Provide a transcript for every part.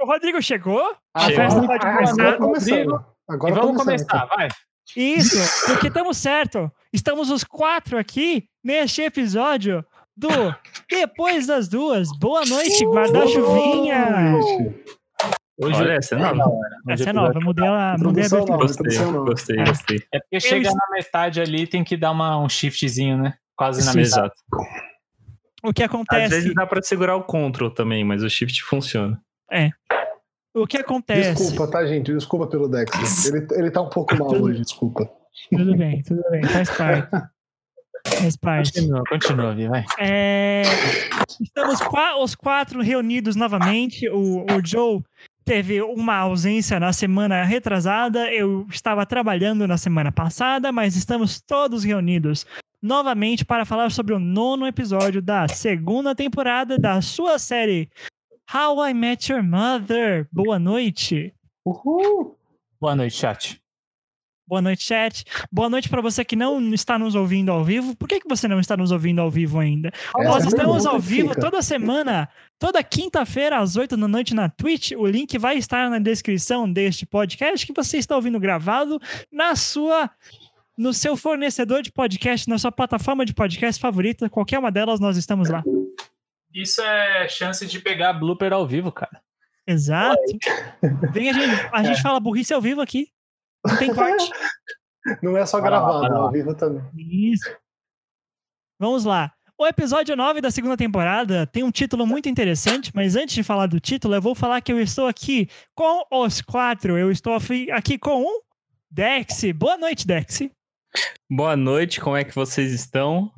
O Rodrigo chegou? A Chegou. festa pode Agora começar. começando. Agora e vamos começar, vai. Isso, porque estamos certo. Estamos os quatro aqui neste episódio do Depois das Duas. Boa noite, guarda-chuvinha. Hoje Olha, essa é nova. Essa é nova, mudei a, mudei a abertura. nova. Gostei, gostei, É. gostei. É porque chega na metade ali, tem que dar uma, um shiftzinho, né? Quase na metade. Exato. O que Às acontece? vezes dá pra segurar o Ctrl também, mas o Shift funciona. O que acontece? Desculpa, tá, gente? Desculpa pelo Dex. Ele, ele tá um pouco mal hoje, desculpa. Tudo bem, tudo bem, faz parte. Faz parte. Continua, continua, Vi, vai. É, estamos qua- os quatro reunidos novamente. O, o Joe teve uma ausência na semana retrasada. Eu estava trabalhando na semana passada, mas estamos todos reunidos novamente para falar sobre o nono episódio da segunda temporada da sua série How I Met Your Mother. Boa noite. Uhul! Boa noite, chat. Boa noite, chat. Boa noite para você que não está nos ouvindo ao vivo. Por que, que você não está nos ouvindo ao vivo ainda? Essa Nós é estamos ao vivo fica. toda semana, toda quinta-feira, às 8 da noite na Twitch. O link vai estar na descrição deste podcast que você está ouvindo gravado na sua. No seu fornecedor de podcast, na sua plataforma de podcast favorita, qualquer uma delas, nós estamos lá. Isso é chance de pegar blooper ao vivo, cara. Exato. Vem a gente, a gente fala burrice ao vivo aqui. Não tem corte. Não é só gravado, lá. ao vivo também. Isso. Vamos lá. O episódio 9 da segunda temporada tem um título muito interessante, mas antes de falar do título, eu vou falar que eu estou aqui com os quatro. Eu estou aqui com um Dex. Boa noite, Dex. Boa noite, como é que vocês estão?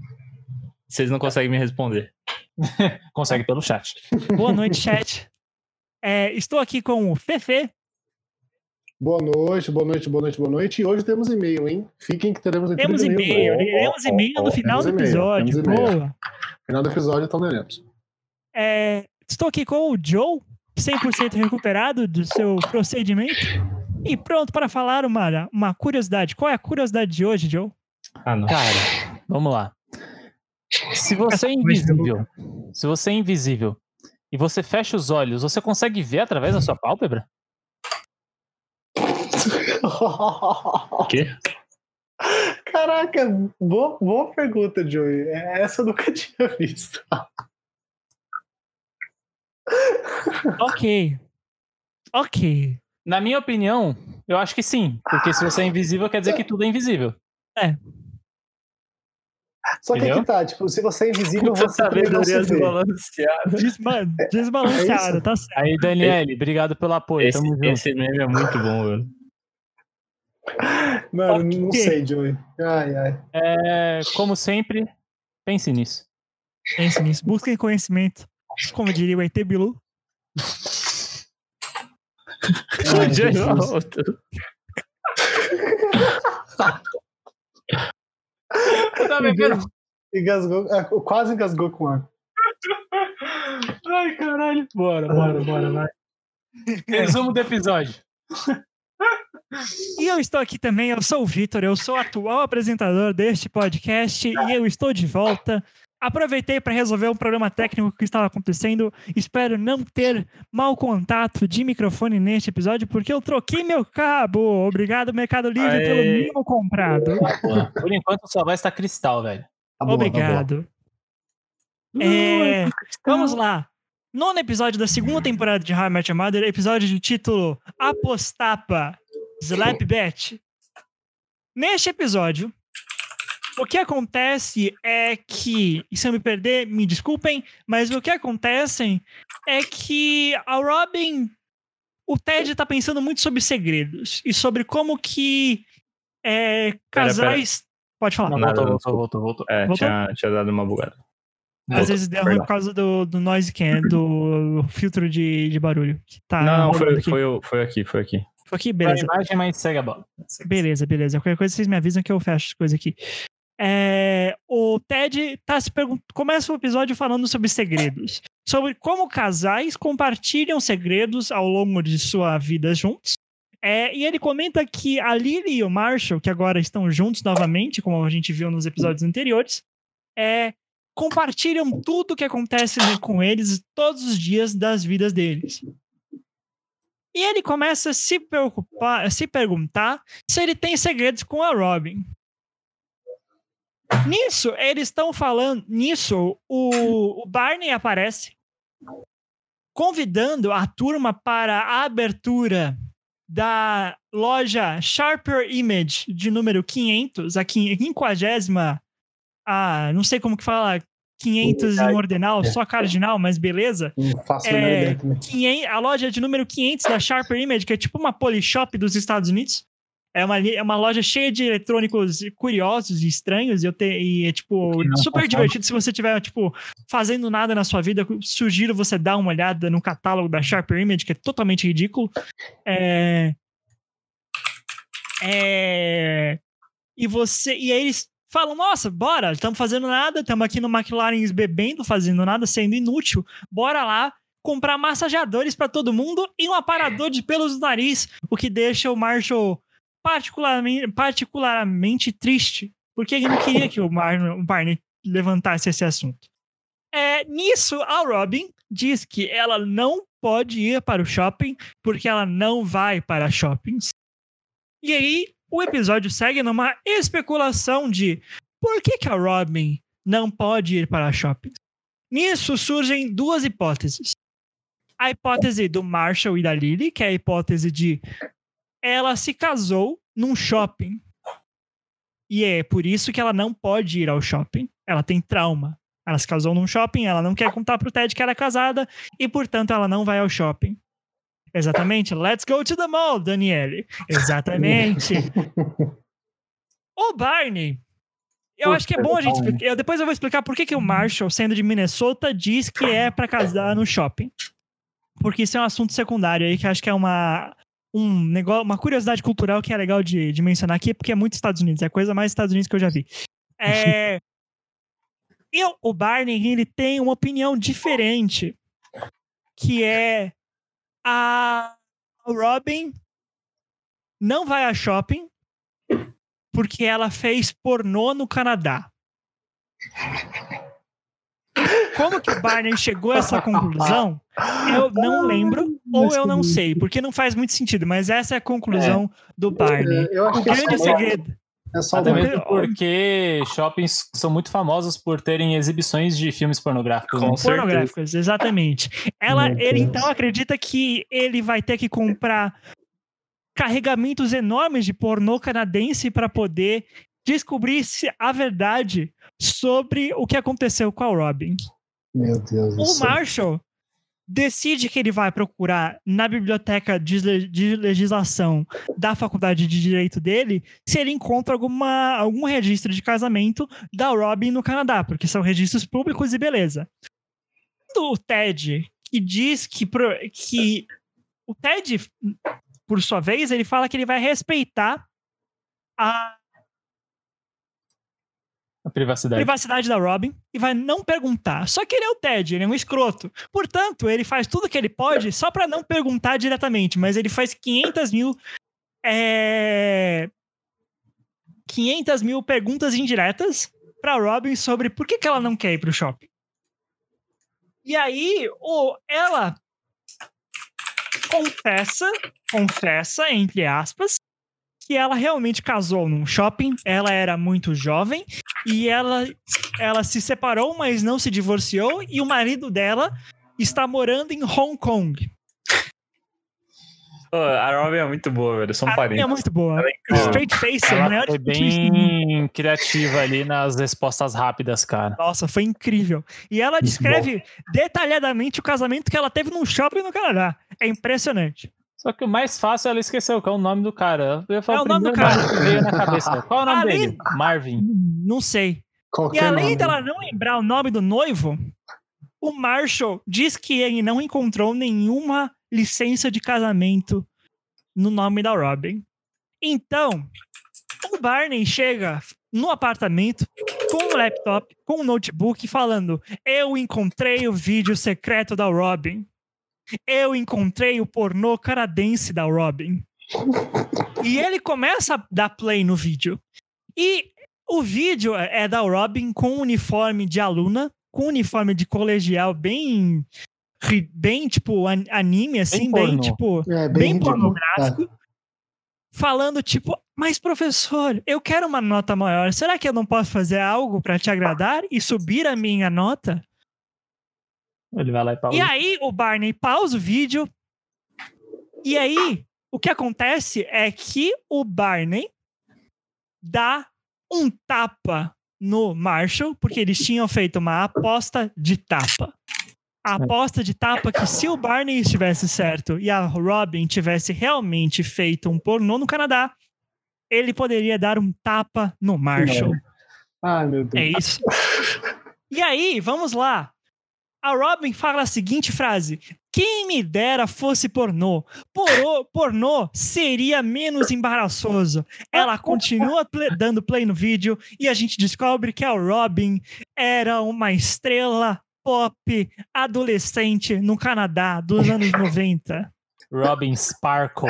Vocês não conseguem me responder. Consegue pelo chat. Boa noite, chat. É, estou aqui com o Fefe. Boa noite, boa noite, boa noite, boa noite. E hoje temos e-mail, hein? Fiquem que teremos leitura Temos e-mail. Ó, e-mail no final do e-mail, episódio. e-mail. Boa. Final do episódio, então leremos. É, estou aqui com o Joe, 100% recuperado do seu procedimento. E pronto para falar uma, uma curiosidade. Qual é a curiosidade de hoje, Joe? Ah, não. Cara, vamos lá. Se você é invisível, se você é invisível e você fecha os olhos, você consegue ver através da sua pálpebra? O quê? Caraca, boa, boa pergunta, Joey. É, Essa eu nunca tinha visto. Ok. Ok. Na minha opinião, eu acho que sim. Porque se você é invisível, quer dizer que tudo é invisível. Só que Entendeu? aqui tá, tipo, se você é invisível, Puta você também não se vê. desbalanceada. Desma- desbalanceado, É tá certo. Aí, Daniele, obrigado pelo apoio. Esse, Tamo junto. esse meme é muito bom, velho. Mano, não Ok. sei, Joey. Ai, ai. É, como sempre, pense nisso. Pense nisso. Busquem conhecimento. Como diria o ET Bilu. Ai. Eu tava vendo. Engasgou, ah, quase engasgou com ar. Ai, caralho. Bora, bora, bora, vai. Resumo do episódio. E eu estou aqui também, eu sou o Vitor, eu sou o atual apresentador deste podcast e eu estou de volta. Aproveitei para resolver um problema técnico que estava acontecendo. Espero não ter mau contato de microfone neste episódio, porque eu troquei meu cabo. Obrigado, Mercado Livre, pelo Aê. mínimo comprado. Por enquanto, só vai estar cristal, velho. Tá boa, tá. Obrigado. É, vamos lá. Nono episódio da segunda temporada de How I Met Your Mother, episódio de título Apostapa Slap Bet. Neste episódio, o que acontece é que, e se eu me perder, me desculpem, mas o que acontece é que a Robin, o Ted tá pensando muito sobre segredos e sobre como que é, Pera, casais... Pode falar. Não, Nada, voltou, voltou, voltou, voltou. É, Voltou? tinha, tinha dado uma bugada. Às vezes deu ruim por causa do, do noise can, do filtro de, de barulho. Que tá Não, não, foi, foi, foi aqui, foi aqui. Foi aqui, beleza. imagem, mas segue a bola. Beleza, beleza. Qualquer coisa vocês me avisam que eu fecho as coisas aqui. É, o Ted tá se. Começa o episódio falando sobre segredos. Sobre como casais compartilham segredos ao longo de sua vida juntos. É, e ele comenta que a Lily e o Marshall, que agora estão juntos novamente, como a gente viu nos episódios anteriores, é, compartilham tudo o que acontece com eles todos os dias das vidas deles. E ele começa a se preocupar, a se perguntar se ele tem segredos com a Robin. Nisso, eles estão falando. Nisso, o, o Barney aparece convidando a turma para a abertura da loja Sharper Image de número 500, a 50, a, não sei como que fala, 500 em ordinal, só cardinal, mas beleza. Não faço É, é, também. 500 a loja de número 500 da Sharper Image, que é tipo uma Polishop dos Estados Unidos. É uma, é uma loja cheia de eletrônicos curiosos e estranhos. E, eu te, e é, tipo, super passava. divertido se você tiver, tipo, fazendo nada na sua vida. Sugiro você dar uma olhada no catálogo da Sharper Image, que é totalmente ridículo. É... É... E você... E aí eles falam, nossa, bora, estamos fazendo nada, estamos aqui no McLaren bebendo, fazendo nada, sendo inútil. Bora lá comprar massageadores para todo mundo e um aparador de pelos no nariz, o que deixa o Marshall particularmente, particularmente triste, porque ele não queria que o, o Barney levantasse esse assunto. É, nisso, a Robin diz que ela não pode ir para o shopping porque ela não vai para shoppings. E aí, o episódio segue numa especulação de por que, que a Robin não pode ir para shoppings. Nisso surgem duas hipóteses. A hipótese do Marshall e da Lily, que é a hipótese de ela se casou num shopping. E é por isso que ela não pode ir ao shopping. Ela tem trauma. Ela se casou num shopping, ela não quer contar pro Ted que ela é casada e, portanto, ela não vai ao shopping. Exatamente. Let's go to the mall, Daniele. Exatamente. o Barney. Eu acho que é bom a gente explicar. eu- Depois eu vou explicar por que, que o Marshall, sendo de Minnesota, diz que é pra casar no shopping. Porque isso é um assunto secundário aí que eu acho que é uma, um negócio, uma curiosidade cultural que é legal de, de mencionar aqui, porque é muito Estados Unidos. É a coisa mais Estados Unidos que eu já vi. É, e o- o Barney, ele tem uma opinião diferente, que é a Robin não vai a shopping porque ela fez pornô no Canadá. Como que o Barney chegou a essa conclusão? Eu não lembro ou eu não sei, porque não faz muito sentido, mas essa é a conclusão do Barney. Acho O é grande segredo. É só Até mesmo porque shoppings são muito famosos por terem exibições de filmes pornográficos. né? Com certeza. pornográficos, exatamente. Ela, ele então acredita que ele vai ter que comprar carregamentos enormes de pornô canadense para poder descobrir se a verdade sobre o que aconteceu com a Robin. Meu Deus do O céu. Marshall decide que ele vai procurar na biblioteca de le- de legislação da faculdade de direito dele se ele encontra alguma, algum registro de casamento da Robin no Canadá, porque são registros públicos e beleza. O Ted, que diz que, que o Ted, por sua vez, ele fala que ele vai respeitar a A privacidade. privacidade da Robin e vai não perguntar. Só que ele é o Ted, ele é um escroto. Portanto, ele faz tudo que ele pode só pra não perguntar diretamente, mas ele faz 500 mil. É... 500 mil perguntas indiretas pra Robin sobre por que, que ela não quer ir pro shopping. E aí, o, ela confessa, confessa, entre aspas, que ela realmente casou num shopping, ela era muito jovem e ela, ela se separou, mas não se divorciou, e o marido dela está morando em Hong Kong. A Robin é muito boa, velho. São A parentes. é muito boa. Ela é. Straight face, Ela maior foi bem criativa ali nas respostas rápidas, cara. Nossa, foi incrível. E ela descreve detalhadamente o casamento que ela teve num shopping no Canadá. É impressionante. Só que o mais fácil ela esqueceu, que é o nome do cara. Eu ia falar É o nome do cara. nome que veio na cabeça. Qual é o nome Além- dele? Marvin. Não sei. E Qualquer além nome. dela não lembrar o nome do noivo, o Marshall diz que ele não encontrou nenhuma licença de casamento no nome da Robin. Então, o Barney chega no apartamento com um laptop, com um notebook, falando: Eu encontrei o vídeo secreto da Robin. Eu encontrei o pornô canadense da Robin. E ele começa a dar play no vídeo. E o vídeo é da Robin com uniforme de aluna, com uniforme de colegial bem. Bem, tipo, an- anime, assim, bem, pornô. tipo. É, Bem, ridículo. pornográfico. Falando, tipo, mas professor, eu quero uma nota maior. Será que eu não posso fazer algo pra te agradar e subir a minha nota? Ele vai lá e pausa. E aí o Barney pausa o vídeo. E aí o que acontece é que o Barney dá um tapa no Marshall, porque eles tinham feito uma aposta de tapa. A aposta de tapa que se o Barney estivesse certo e a Robin tivesse realmente feito um pornô no Canadá, ele poderia dar um tapa no Marshall. Ai, meu Deus. É isso. E aí, vamos lá. A Robin fala a seguinte frase: Quem me dera fosse pornô. Porô, pornô seria menos embaraçoso. Ela continua ple- dando play no vídeo e a gente descobre que a Robin era uma estrela pop adolescente no Canadá dos anos 90. Robin Sparkle.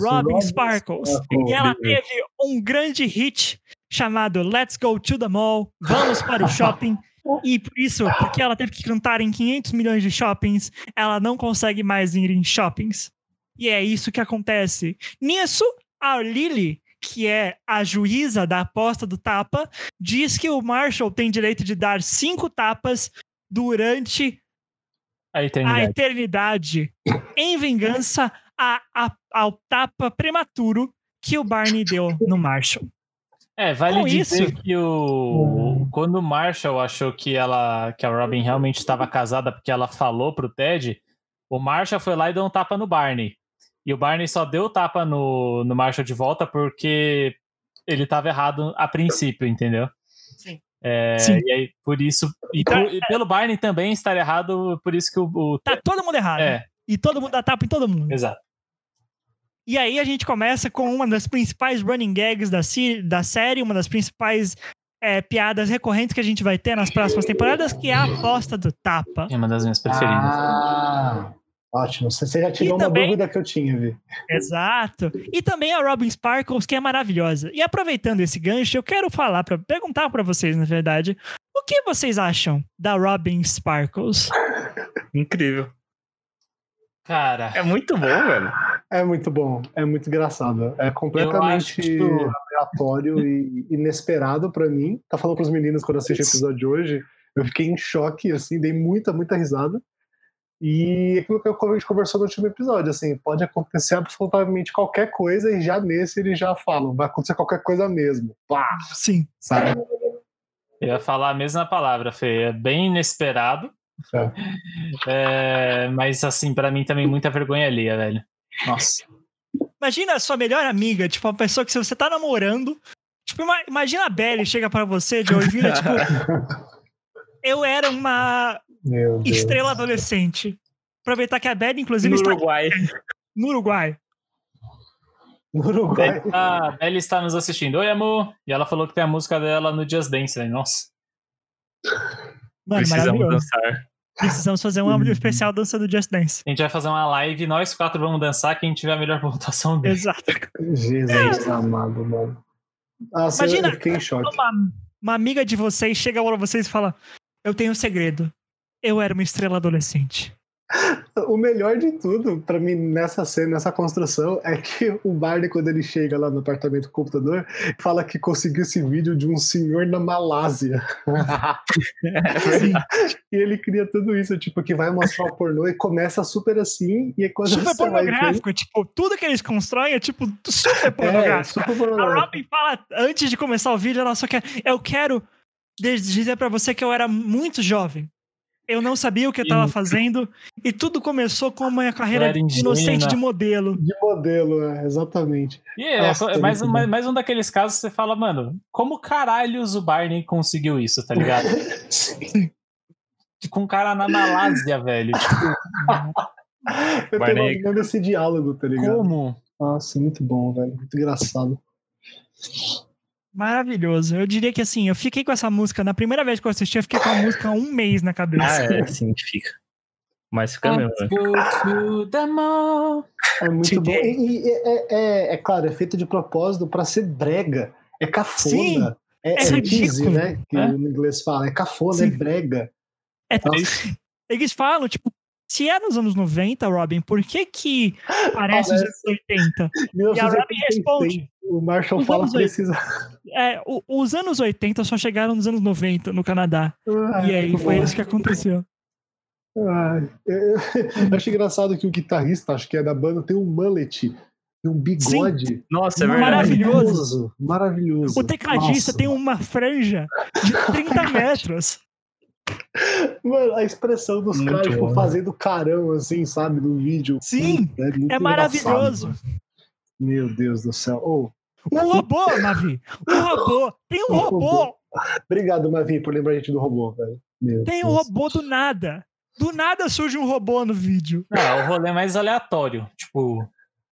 Robin Robin Sparkles. Sparkle. E ela teve um grande hit chamado Let's Go to the Mall, Vamos para o Shopping. E por isso, porque ela teve que cantar em 500 milhões de shoppings, ela não consegue mais ir em shoppings. E é isso que acontece. Nisso, a Lily, que é a juíza da aposta do tapa, diz que o Marshall tem direito de dar cinco tapas durante A a eternidade. eternidade em vingança a, a- ao tapa prematuro que o Barney deu no Marshall. É, vale Com dizer isso- que o quando o Marshall achou que ela que a Robin realmente estava casada porque ela falou pro Ted, o Marshall foi lá e deu um tapa no Barney. E o Barney só deu o tapa no, no Marshall de volta porque ele estava errado a princípio, entendeu? Sim. É, Sim. E aí, por isso. E, Então, por- e pelo Barney também estar errado, por isso que o. o- Tá todo mundo errado. é, E todo mundo dá tapa em todo mundo. exato. E aí a gente começa com uma das principais running gags da, da série, uma das principais é, piadas recorrentes que a gente vai ter nas próximas temporadas, que é a aposta do tapa. É uma das minhas preferidas. Ah, ótimo. Você você já tirou E uma também- dúvida que eu tinha, Vi. Exato. E também a Robin Sparkles, que é maravilhosa. E aproveitando esse gancho, eu quero falar para perguntar para vocês, na verdade, o que vocês acham da Robin Sparkles? Incrível. Cara, É muito bom, velho. É muito bom, é muito engraçado. É completamente que- aleatório e inesperado pra mim. Tá falando pros meninos quando eu assisti o episódio de hoje. Eu fiquei em choque, assim, dei muita, muita risada. E aquilo que a gente conversou no último episódio, assim, pode acontecer absolutamente qualquer coisa e já nesse eles já falam, vai acontecer qualquer coisa mesmo. Pá, Sim. sabe? Eu ia falar a mesma palavra, Fê. É bem inesperado. É, mas, assim, pra mim também muita vergonha alheia, velho. Nossa. Imagina a sua melhor amiga, tipo, uma pessoa que se você tá namorando. Tipo, ima- imagina a Belly chega pra você de ouvir, tipo, eu era uma estrela adolescente. Aproveitar que a Belly, inclusive, No está Uruguai. no Uruguai. No Uruguai. A Belly está nos assistindo. Oi, amor. E ela falou que tem a música dela no Just Dance, velho. Nossa. Mano, Precisamos dançar. Precisamos fazer um áudio especial dança do Just Dance. A gente vai fazer uma live, nós quatro vamos dançar, quem tiver a melhor pontuação dele. Exato. Jesus amado, mano. Nossa, Imagina- eu fiquei em choque. Uma, uma amiga de vocês chega pra vocês e fala: Eu tenho um segredo. Eu era uma estrela adolescente. O melhor de tudo, pra mim, nessa cena, nessa construção, é que o Barney, quando ele chega lá no apartamento do computador, fala que conseguiu esse vídeo de um senhor na Malásia. E ele cria tudo isso, tipo, que vai mostrar o pornô e começa super assim, e quando Super você vai ver... pornográfico. Tipo, tudo que eles constroem é tipo super É, pornográfico. super A pornográfico. Robin fala, antes de começar o vídeo, ela só quer. Eu quero dizer pra você que eu era muito jovem. Eu não sabia o que eu tava Sim. fazendo. E tudo começou com uma Eu carreira inocente de modelo. De modelo, é, exatamente. E é, Nossa, é mais, um- mais, um daqueles casos que você fala, mano, como caralhos o Barney conseguiu isso, tá ligado? Sim. Com um cara na Malásia, velho. Tipo, Eu Barney- tô imaginando esse diálogo, tá ligado? como? Nossa, muito bom, velho. Muito engraçado. Maravilhoso. Eu diria que assim, eu fiquei com essa música. Na primeira vez que eu assisti, eu fiquei com a música há um mês na cabeça. Ah, é assim que fica. Mas fica mesmo, mall. É muito bom. E, e é, é- é claro, é feito de propósito pra ser brega. É cafona. Sim, é, é é cheesy, né? Que É. no inglês fala. É cafona, Sim. é brega. É, eles falam, tipo, se é nos anos 90, Robin, por que que parece os anos Parece. 80? 1986, responde. O Marshall fala precisa. É, o- os anos 80 só chegaram nos anos 90 no Canadá. Ah, e aí foi isso que aconteceu. Ai, eu, eu acho engraçado que o guitarrista, acho que é da banda, tem um mullet, tem um bigode. Nossa, é verdade. Maravilhoso. Maravilhoso. O tecladista Nossa. tem uma franja de 30 metros. Mano, a expressão dos Muito caras, tipo, fazendo carão, assim, sabe, no vídeo. Sim, muito é maravilhoso. engraçado. Meu Deus do céu. Oh, Um robô, Mavi. Um robô. Tem um robô. obrigado, Mavi, por lembrar a gente do robô, velho. Meu Tem um Deus. robô do nada. Do nada surge um robô no vídeo. É o rolê mais aleatório. Tipo.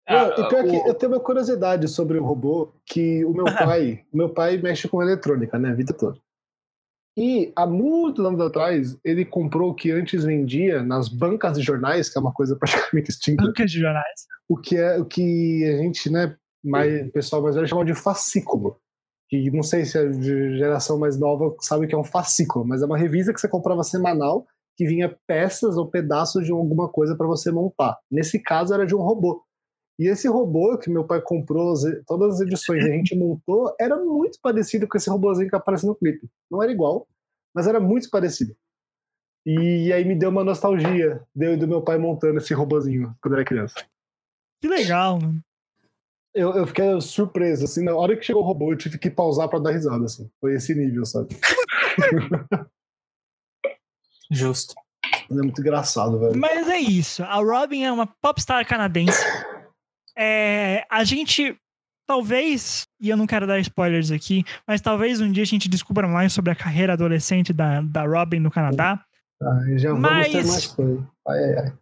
Ah, e pior que o- eu tenho uma curiosidade sobre o robô, que o meu pai, o meu pai mexe com eletrônica, né, a vida toda. E há muitos anos atrás, ele comprou o que antes vendia nas bancas de jornais, que é uma coisa praticamente extinta, Bancas de jornais. o que é o que a gente, né, mais, o pessoal mais velho chama de fascículo. Que não sei se a geração mais nova sabe o que é um fascículo, mas é uma revista que você comprava semanal que vinha peças ou pedaços de alguma coisa para você montar. Nesse caso era de um robô. E esse robô que meu pai comprou, as- todas as edições e a gente montou, era muito parecido com esse robôzinho que aparece no clipe. Não era igual, mas era muito parecido. E aí me deu uma nostalgia deu do meu pai montando esse robôzinho quando eu era criança. Que legal, mano. Eu, eu fiquei surpreso, assim, na hora que chegou o robô, eu tive que pausar pra dar risada, assim. Foi esse nível, sabe? Justo. Mas é muito engraçado, velho. Mas é isso. A Robin é uma popstar canadense. É, a gente, talvez, e eu não quero dar spoilers aqui, mas talvez um dia a gente descubra mais sobre a carreira adolescente da, da Robin no Canadá. Ai, já vamos ter Mas- mais coisa. Ai, ai, ai.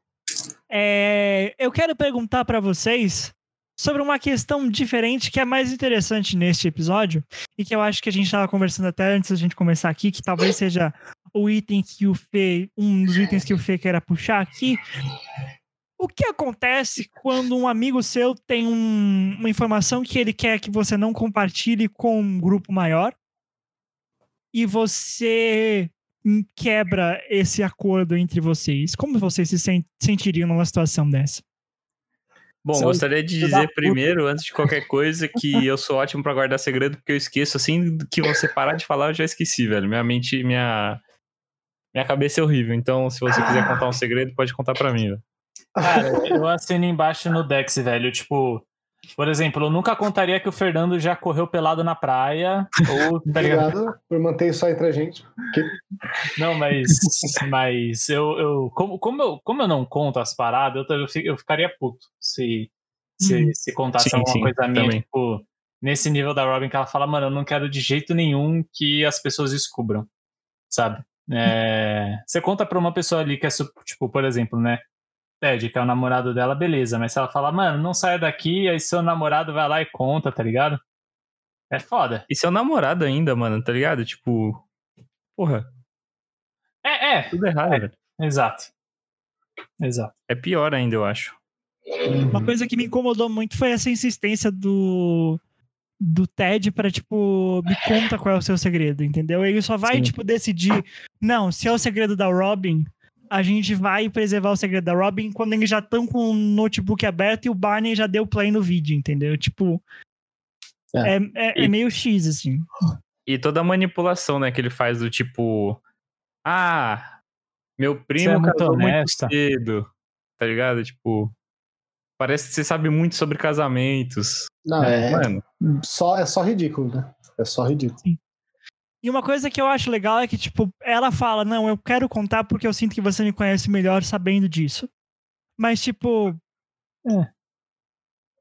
É, eu quero perguntar pra vocês sobre uma questão diferente que é mais interessante neste episódio e que eu acho que a gente estava conversando até antes da gente começar aqui, que talvez seja o item que o Fê, um dos itens que o Fê queira puxar aqui. O que acontece quando um amigo seu tem um- uma informação que ele quer que você não compartilhe com um grupo maior e você quebra esse acordo entre vocês? Como vocês se sen- sentiriam numa situação dessa? Bom, Seu gostaria de dizer primeiro, antes de qualquer coisa, que eu sou ótimo pra guardar segredo, porque eu esqueço assim que você parar de falar, eu já esqueci, velho. Minha mente, minha minha cabeça é horrível. Então, se você quiser contar um segredo, pode contar pra mim, velho. Cara, eu assino embaixo no Dex, velho. Tipo, por exemplo, eu nunca contaria que o Fernando já correu pelado na praia. Ou, tá? Obrigado por manter isso aí entre a gente. Que- Não, mas. Mas eu. eu como, como, eu como eu não conto as paradas, eu, eu, fi- eu ficaria puto se, se, Hum. se contasse Sim, alguma sim, coisa minha, também. tipo, nesse nível da Robin, que ela fala, mano, eu não quero de jeito nenhum que as pessoas descubram, sabe? É, você conta pra uma pessoa ali que é, tipo, por exemplo, né? Ted, que é o namorado dela, beleza, mas se ela fala, mano, não saia daqui, aí seu namorado vai lá e conta, tá ligado? É foda. E seu namorado ainda, mano, tá ligado? Tipo, porra, É, é, tudo errado, velho. exato. Exato. É pior ainda, eu acho. Uma coisa que me incomodou muito foi essa insistência do do Ted pra, tipo, me conta qual é o seu segredo, entendeu? Ele só vai, Sim. tipo, decidir, não, se é o segredo da Robin, a gente vai preservar o segredo da Robin quando eles já estão com o notebook aberto e o Barney já deu play no vídeo, entendeu? Tipo, é, é, é E- meio X, assim. E toda a manipulação, né, que ele faz do tipo, ah, meu Você é primo muito casou muito honesta. cedo, tá ligado? Tipo, parece que você sabe muito sobre casamentos. Não, é, Mano, só, é só ridículo, né? É só ridículo. E uma coisa que eu acho legal é que, tipo, ela fala, não, eu quero contar porque eu sinto que você me conhece melhor sabendo disso. Mas, tipo,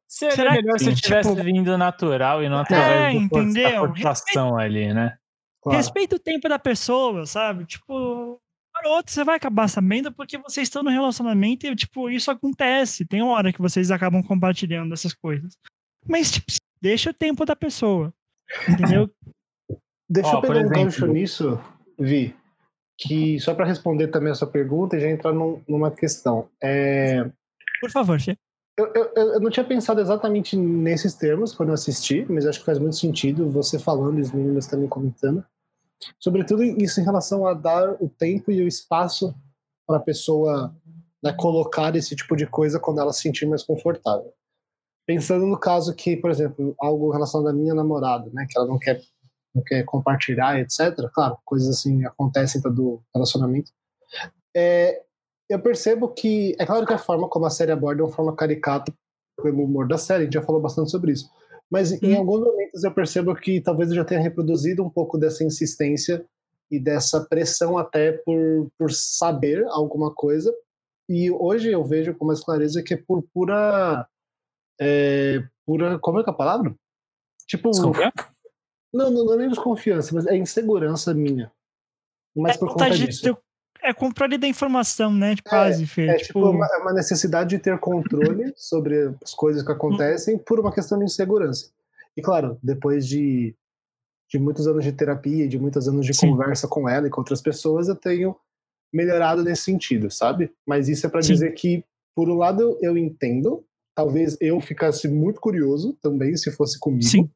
Seria Será que- melhor se Sim, tivesse tipo- vindo natural e não através do força- entendeu? forçação ali, né? Claro. Respeita o tempo da pessoa, sabe? Tipo, para outro, você vai acabar sabendo porque vocês estão no relacionamento e, tipo, isso acontece. Tem uma hora que vocês acabam compartilhando essas coisas. Mas, tipo, deixa o tempo da pessoa. Entendeu? Deixa Ó, eu pegar um gancho nisso, Vi. que, só para responder também a sua pergunta e já entrar num, numa questão. É, Por favor, Fê. eu, eu, eu não tinha pensado exatamente nesses termos quando eu assisti, mas acho que faz muito sentido você falando e os meninos também comentando. Sobretudo isso em relação a dar o tempo e o espaço para a pessoa né, colocar esse tipo de coisa quando ela se sentir mais confortável. Pensando no caso que, por exemplo, algo em relação da minha namorada, né, que ela não quer, não quer compartilhar, etc. Claro, coisas assim acontecem do relacionamento. É, eu percebo que, é claro que a forma como a série aborda é uma forma caricata pelo humor da série, a gente já falou bastante sobre isso. Mas em Hum. alguns momentos eu percebo que talvez eu já tenha reproduzido um pouco dessa insistência e dessa pressão até por, por saber alguma coisa. E hoje eu vejo com mais clareza que é por pura. É, pura. Como é que é a palavra? Tipo. Desconfiança? Não, não, não é nem desconfiança, mas é insegurança minha. Mas é por conta de disso. ter- é controle da informação, né? Quase, Fê. É tipo, tipo uma, é uma necessidade de ter controle sobre as coisas que acontecem por uma questão de insegurança. E claro, depois de, de muitos anos de terapia, de muitos anos de Sim. conversa com ela e com outras pessoas, eu tenho melhorado nesse sentido, sabe? Mas isso é para dizer que, por um lado, eu, eu entendo, talvez eu ficasse muito curioso também se fosse comigo. Sim.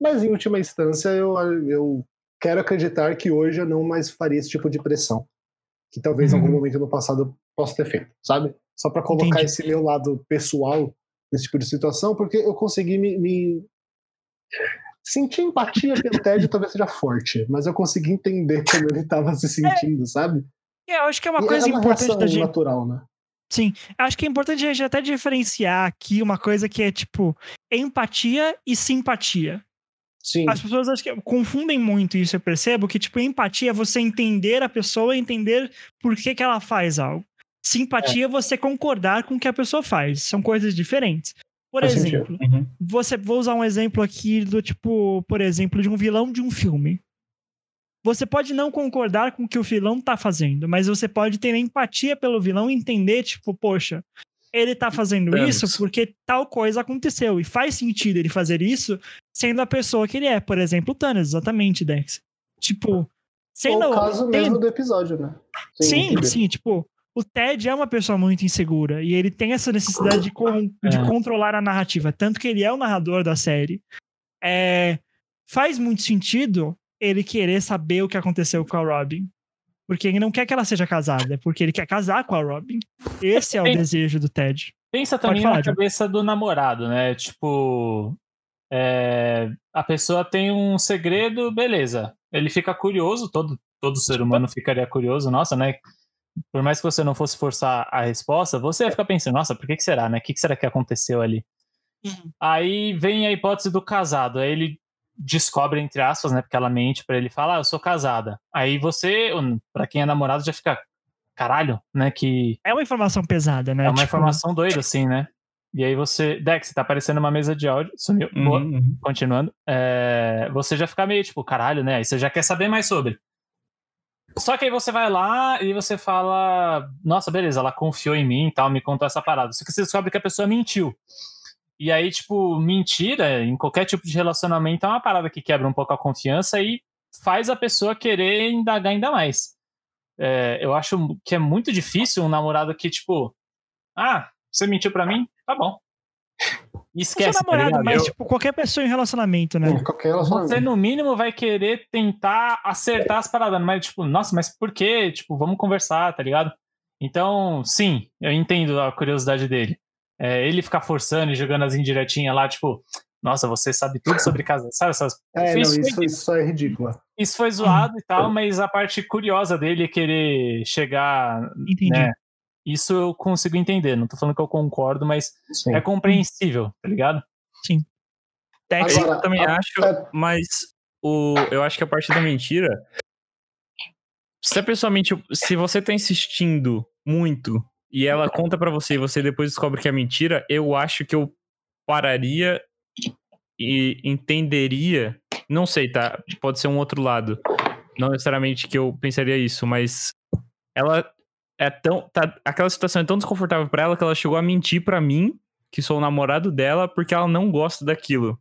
Mas em última instância, eu, eu quero acreditar que hoje eu não mais faria esse tipo de pressão. Que talvez em algum Uhum. momento no passado eu possa ter feito, sabe? Só para colocar Entendi. esse meu lado pessoal nesse tipo de situação, porque eu consegui me. me... Sentir empatia pelo Ted talvez seja forte, mas eu consegui entender como ele estava se sentindo, sabe? é, eu acho que é uma E coisa é uma importante da gente. natural, né? Sim, acho que é importante a gente até diferenciar aqui uma coisa que é tipo empatia e simpatia. Sim, As pessoas acho que confundem muito isso, eu percebo, que tipo empatia é você entender a pessoa e entender por que, que ela faz algo. Simpatia é você concordar com o que a pessoa faz. São coisas diferentes. Por Faz exemplo, Uhum. você vou usar um exemplo aqui do tipo, por exemplo, de um vilão de um filme. Você pode não concordar com o que o vilão tá fazendo, mas você pode ter empatia pelo vilão e entender, tipo, poxa, ele tá fazendo isso porque tal coisa aconteceu. E faz sentido ele fazer isso sendo a pessoa que ele é. Por exemplo, o Thanos, exatamente, Dex. Tipo, sendo. o caso tem- mesmo do episódio, né? Sim, entender. sim, tipo, o Ted é uma pessoa muito insegura e ele tem essa necessidade de, con- de É. controlar a narrativa, tanto que ele é o narrador da série. É, faz muito sentido ele querer saber o que aconteceu com a Robin. Porque ele não quer que ela seja casada, é porque ele quer casar com a Robin. Esse é o Sim. desejo do Ted. Pensa também falar, na cabeça do namorado, né? Tipo, é, a pessoa tem um segredo, beleza. Ele fica curioso, todo, todo ser humano ficaria curioso, nossa, né? Por mais que você não fosse forçar a resposta, você ia ficar pensando, nossa, por que, que será, né? O que, que será que aconteceu ali? Aí vem a hipótese do casado. Aí ele descobre, entre aspas, né? Porque ela mente pra ele falar, ah, eu sou casada. Aí você, pra quem é namorado, já fica, caralho, né? Que É uma informação pesada, né? é uma Tipo, informação doida, assim, né? E aí você. Dex, tá aparecendo uma mesa de áudio. Sumiu. Boa. Uhum, uhum. Continuando. É, você já fica meio tipo, caralho, né? Aí você já quer saber mais sobre. Só que aí você vai lá e você fala, nossa, beleza, ela confiou em mim e tal, me contou essa parada. Só que você descobre que a pessoa mentiu. E aí, tipo, mentira em qualquer tipo de relacionamento é uma parada que quebra um pouco a confiança e faz a pessoa querer indagar ainda mais. É, eu acho que é muito difícil um namorado que, tipo, ah, você mentiu pra mim? Tá bom. E esquece, tá namorado, ligado? mas Eu- tipo, qualquer pessoa em relacionamento, né? Em qualquer relacionamento. você, no mínimo, vai querer tentar acertar as paradas, mas, tipo, nossa, mas por quê? Tipo, vamos conversar, tá ligado? Então, sim, eu entendo a curiosidade dele. É, ele ficar forçando e jogando as indiretinhas lá, tipo, nossa, você sabe tudo sobre casa, sabe? Essas... É, não, Isso isso, isso é ridículo. Isso foi zoado e tal, mas a parte curiosa dele é querer chegar, Entendi. né? Isso eu consigo entender. Não tô falando que eu concordo, mas Sim. é compreensível, tá ligado? Dex, Agora, eu também a- acho, é- mas o, eu acho que a parte da mentira. Se a pessoa mentiu, se você tá insistindo muito e ela conta pra você e você depois descobre que é mentira, eu acho que eu pararia e entenderia. Não sei, tá? Pode ser um outro lado. Não necessariamente que eu pensaria isso, mas ela é tão. Tá, aquela situação é tão desconfortável pra ela que ela chegou a mentir pra mim, que sou o namorado dela, porque ela não gosta daquilo.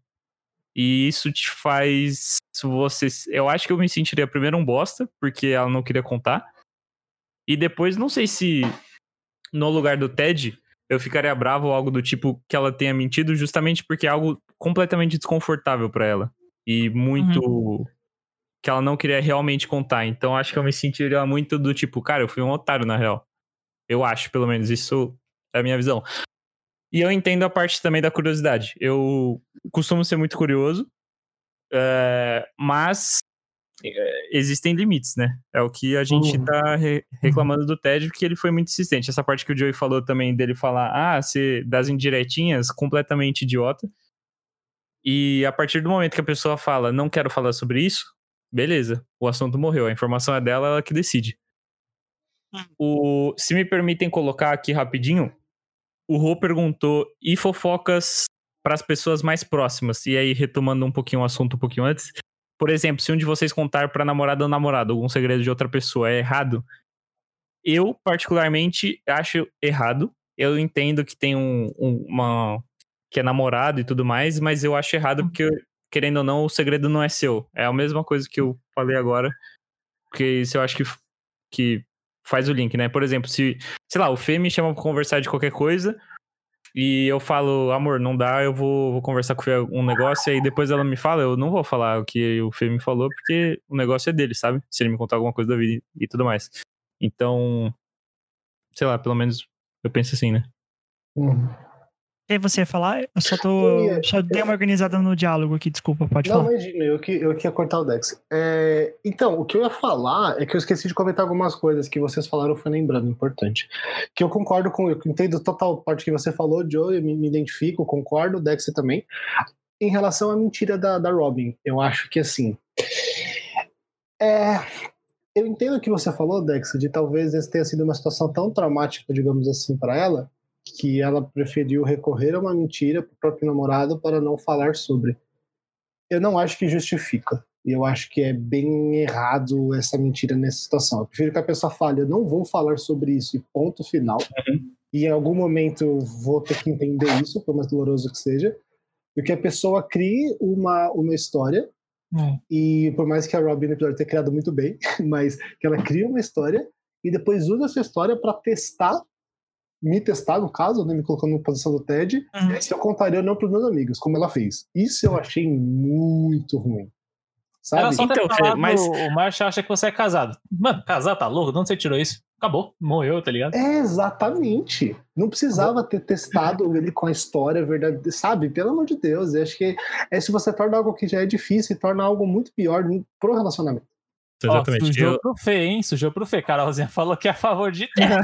E isso te faz. Você. Eu acho que eu me sentiria primeiro um bosta, porque ela não queria contar. E depois, não sei se no lugar do Ted, eu ficaria bravo ou algo do tipo que ela tenha mentido, justamente porque é algo completamente desconfortável para ela. E muito. Uhum. Que ela não queria realmente contar. Então acho que eu me sentiria muito do tipo, cara, eu fui um otário, na real. Eu acho, pelo menos. Isso é a minha visão. E eu entendo a parte também da curiosidade. Eu costumo ser muito curioso, é, mas é, existem limites, né? É o que a gente uhum. tá re reclamando do Ted, porque ele foi muito insistente. Essa parte que o Joey falou também dele falar, ah, se das indiretinhas, completamente idiota. E a partir do momento que a pessoa fala, não quero falar sobre isso, beleza, o assunto morreu, a informação é dela, ela que decide. Hum. O, se me permitem colocar aqui rapidinho, o Rô perguntou, e fofocas para as pessoas mais próximas? E aí, retomando um pouquinho o assunto um pouquinho antes, por exemplo, se um de vocês contar para namorada ou namorado algum segredo de outra pessoa é errado, eu, particularmente, acho errado. Eu entendo que tem um, um, uma. que é namorado e tudo mais, mas eu acho errado porque, querendo ou não, o segredo não é seu. É a mesma coisa que eu falei agora. Porque isso eu acho que, que faz o link, né? Por exemplo, se, sei lá, o Fê me chama pra conversar de qualquer coisa e eu falo, amor, não dá, eu vou, vou conversar com o Fê um negócio, e aí depois ela me fala, eu não vou falar o que o Fê me falou, porque o negócio é dele, sabe? Se ele me contar alguma coisa da vida e tudo mais. Então, sei lá, pelo menos eu penso assim, né? Uhum que você ia falar? Eu só tô. Ia, só dei uma organizada no diálogo aqui, desculpa, pode não, falar. Não, imagina, eu que, eu que ia cortar o Dex. É, então, o que eu ia falar é que eu esqueci de comentar algumas coisas que vocês falaram, foi lembrando, importante. Que eu concordo com. Eu entendo total parte que você falou, Joe, eu me, me identifico, concordo, Dex também. Em relação à mentira da, da Robin, eu acho que assim. É, eu entendo o que você falou, Dex, de talvez esse tenha sido uma situação tão traumática, digamos assim, para ela, que ela preferiu recorrer a uma mentira para o próprio namorado para não falar sobre. Eu não acho que justifica. E eu acho que é bem errado essa mentira nessa situação. Eu prefiro que a pessoa fale, eu não vou falar sobre isso, e ponto final. Uhum. E em algum momento eu vou ter que entender isso, por mais doloroso que seja. do que a pessoa crie uma, uma história, uhum. e por mais que a Robin episódio tenha criado muito bem, mas que ela cria uma história, e depois usa essa história para testar me testar, no caso, né, me colocando na posição do TED, uhum. se eu contaria ou não para os meus amigos, como ela fez. Isso eu achei muito ruim. Sabe? Ela só então, falado, mas o Marcio acha que você é casado. Mano, casar tá louco? De onde você tirou isso? Acabou, morreu, tá ligado? É, exatamente. Não precisava ter testado ele com a história verdade, sabe? Pelo amor de Deus, eu acho que é se você torna algo que já é difícil, torna algo muito pior pro relacionamento. Exatamente. Ó, sujou eu... pro Fê, hein? Sujou pro Fê. Carolzinha falou que é a favor de teste.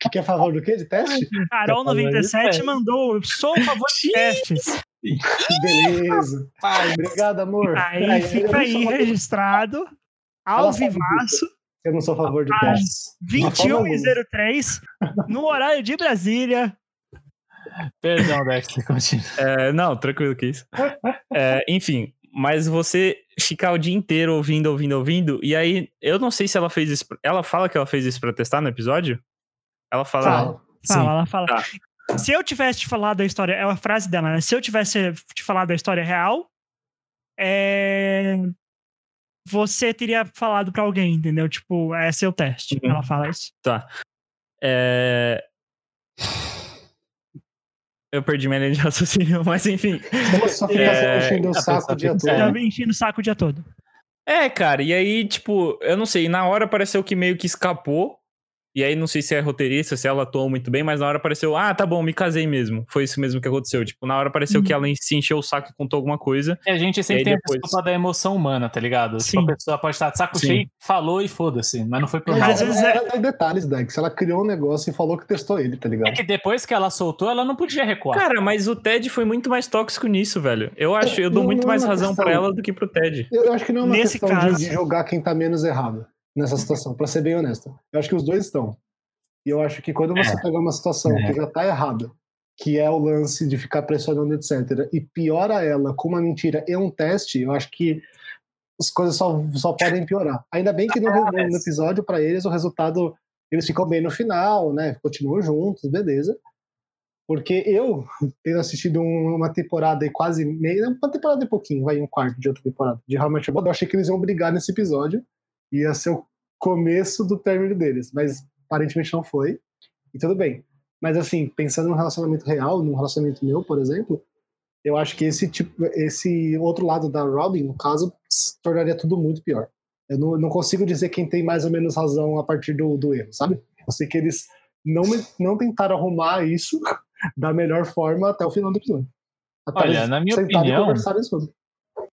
que é a favor do quê? De teste? Carol97 mandou, sou a favor de testes. Beleza. Pai. Obrigado, amor. Aí, aí fica aí registrado, ao vivaço. Eu não sou a favor de testes. 21 e 03, no horário de Brasília. Perdão, Dex, continua. É, não, tranquilo que isso. É, enfim, mas você ficar o dia inteiro ouvindo, ouvindo, ouvindo, e aí, eu não sei se ela fez isso. Ela fala que ela fez isso pra testar no episódio? Ela fala. Fala, fala ela fala. Tá. Se eu tivesse te falado a história, é uma frase dela, né? Se eu tivesse te falado a história real, é... você teria falado para alguém, entendeu? Tipo, é seu teste. Uhum. Ela fala isso. Tá. É... Eu perdi minha linha de raciocínio, mas enfim. Você só fica é... enchendo o saco o dia todo. É. enchendo o saco o dia todo. É, cara, e aí, tipo, eu não sei, na hora pareceu que meio que escapou, e aí não sei se é roteirista, se ela atuou muito bem, mas na hora pareceu, ah, tá bom, me casei mesmo. Foi isso mesmo que aconteceu. Tipo, na hora pareceu uhum. que ela se encheu o saco e contou alguma coisa. E a gente sempre tem depois... a desculpa da emoção humana, tá ligado? Sim. Tipo, a pessoa pode estar de saco Sim. cheio, falou e foda-se, mas não foi por nada. Às vezes é... detalhes, Dex. Ela criou um negócio e falou que testou ele, tá ligado? É que depois que ela soltou, ela não podia recuar. Cara, mas o Ted foi muito mais tóxico nisso, velho. Eu acho, eu dou não, muito não é mais é razão para ela do que pro Ted. Eu acho que não é uma Nesse questão caso... de jogar quem tá menos errado nessa situação, para ser bem honesto. Eu acho que os dois estão. E eu acho que quando você é. pegar uma situação é. que já está errada, que é o lance de ficar pressionando, etc., e piora ela com uma mentira e um teste, eu acho que as coisas só, só podem piorar. Ainda bem que no, no episódio, para eles, o resultado, eles ficam bem no final, né? Continuam juntos, beleza. Porque eu, tendo assistido um- uma temporada e quase meia, uma temporada e pouquinho, vai um quarto de outra temporada, de How Mother, eu achei que eles iam brigar nesse episódio. Ia ser o começo do término deles, mas aparentemente não foi. E tudo bem. Mas assim, pensando num relacionamento real, num relacionamento meu, por exemplo, eu acho que esse tipo, esse outro lado da Robin, no caso, tornaria tudo muito pior. Eu não, não consigo dizer quem tem mais ou menos razão a partir do, do erro, sabe? Eu sei que eles não, não tentaram arrumar isso da melhor forma até o final do episódio. Até Olha, na minha opinião.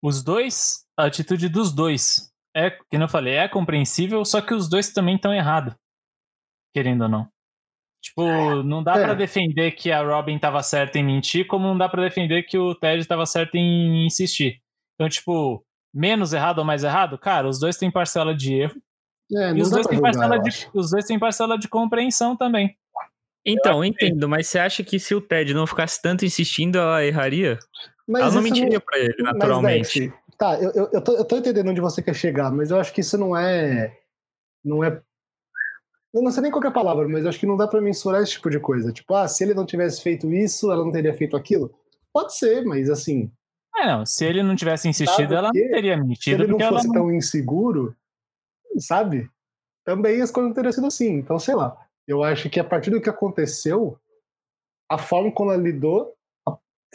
Os dois, a atitude dos dois, é, que eu falei, é compreensível, só que os dois também estão errados. Querendo ou não. Tipo, não dá É. pra defender que a Robin tava certa em mentir, como não dá pra defender que o Ted tava certo em insistir. Então, tipo, menos errado ou mais errado? Cara, os dois têm parcela de erro. É, E não os dois, têm parcela de, os dois têm parcela de compreensão também. Então, entendo, mas você acha que se o Ted não ficasse tanto insistindo, ela erraria? Mas ela não mentiria pra ele, Mas, naturalmente. Dex, tá, eu, eu, eu, tô, eu tô entendendo onde você quer chegar, mas eu acho que isso não é. Não é. Eu não sei nem qual é a palavra, mas eu acho que não dá pra mensurar esse tipo de coisa. Tipo, ah, se ele não tivesse feito isso, ela não teria feito aquilo. Pode ser, mas assim, Ah, não. Se ele não tivesse insistido, Sabe ela não teria se mentido, ele não fosse não. tão inseguro, sabe? Também as coisas não teriam sido assim. Então, sei lá. Eu acho que a partir do que aconteceu, a forma como ela lidou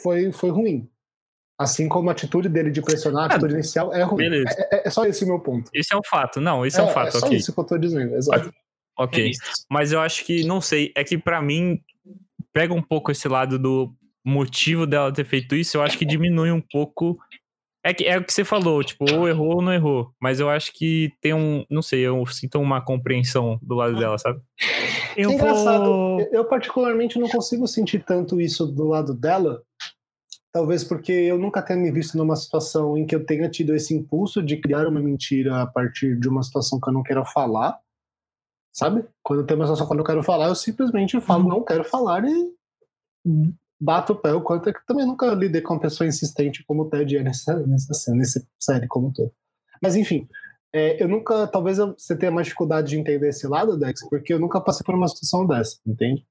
foi, foi ruim. Assim como a atitude dele de pressionar, a Ah, atitude inicial é ruim. beleza. É, é- é só esse o meu ponto. Isso é um fato. Não, isso é, um fato, só ok. isso que eu tô dizendo, exato. Ok. É. Mas eu acho que, não sei, é que pra mim pega um pouco esse lado do motivo dela ter feito isso, eu acho que diminui um pouco. É, que, é o que você falou, tipo, ou errou ou não errou. Mas eu acho que tem um, não sei, eu sinto uma compreensão do lado dela, sabe? Eu é engraçado, vou. eu particularmente não consigo sentir tanto isso do lado dela, talvez porque eu nunca tenha me visto numa situação em que eu tenha tido esse impulso de criar uma mentira a partir de uma situação que eu não quero falar, sabe? Quando tem uma situação que eu não quero falar, eu simplesmente falo não quero falar e bato o pé o quanto é que também nunca lidei com uma pessoa insistente como o Ted é nessa, nessa, nessa série como um todo. Mas enfim, é, eu nunca, talvez eu- você tenha mais dificuldade de entender esse lado, Dex, porque eu nunca passei por uma situação dessa, entende?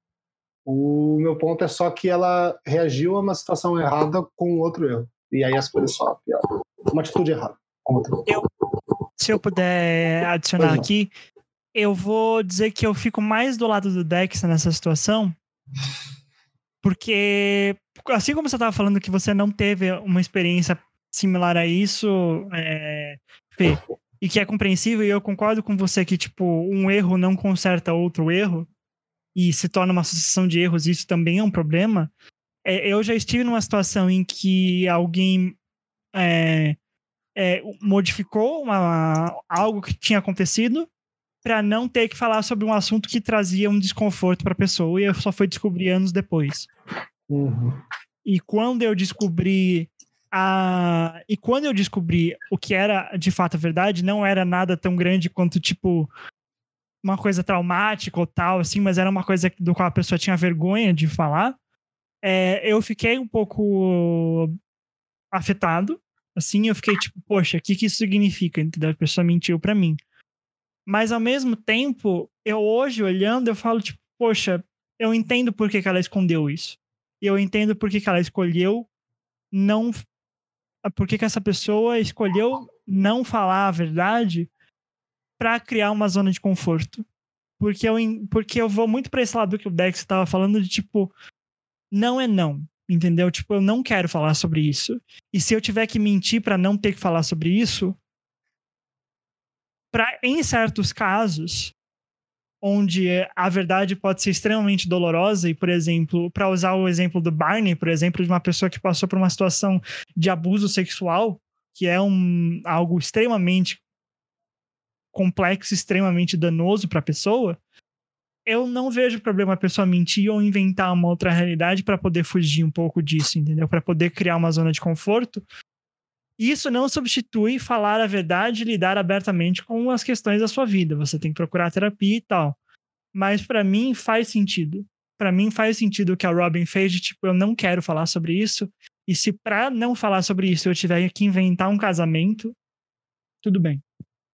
O meu ponto é só que ela reagiu a uma situação errada com outro erro. E aí as coisas só pioram. Uma atitude errada. erro. Se eu puder adicionar aqui, eu vou dizer que eu fico mais do lado do Dex nessa situação, porque assim como você estava falando que você não teve uma experiência similar a isso, é, Fê, e que é compreensível, e eu concordo com você que tipo um erro não conserta outro erro e se torna uma sucessão de erros, isso também é um problema. É, eu já estive numa situação em que alguém é, é, modificou uma- algo que tinha acontecido para não ter que falar sobre um assunto que trazia um desconforto para a pessoa e eu só fui descobrir anos depois. Uhum. E quando eu descobri a e quando eu descobri o que era de fato a verdade, não era nada tão grande quanto tipo uma coisa traumática ou tal assim, mas era uma coisa do qual a pessoa tinha vergonha de falar. É, eu fiquei um pouco afetado, assim, eu fiquei tipo, poxa, o que que isso significa? Entendeu? A pessoa mentiu para mim. Mas ao mesmo tempo, eu hoje olhando, eu falo tipo, poxa, eu entendo por que, que ela escondeu isso. Eu entendo por que, que ela escolheu não. Por que, que essa pessoa escolheu não falar a verdade para criar uma zona de conforto. Porque eu, porque eu vou muito pra esse lado que o Dex estava falando de tipo, não é não. Entendeu? Tipo, eu não quero falar sobre isso. E se eu tiver que mentir para não ter que falar sobre isso, para em certos casos, onde a verdade pode ser extremamente dolorosa e, por exemplo, para usar o exemplo do Barney, por exemplo, de uma pessoa que passou por uma situação de abuso sexual, que é um algo extremamente complexo, extremamente danoso para a pessoa, eu não vejo problema a pessoa mentir ou inventar uma outra realidade para poder fugir um pouco disso, entendeu? Para poder criar uma zona de conforto. Isso não substitui falar a verdade e lidar abertamente com as questões da sua vida. Você tem que procurar terapia e tal. Mas para mim faz sentido. Para mim faz sentido o que a Robin fez de tipo, eu não quero falar sobre isso. E se para não falar sobre isso eu tiver que inventar um casamento, tudo bem.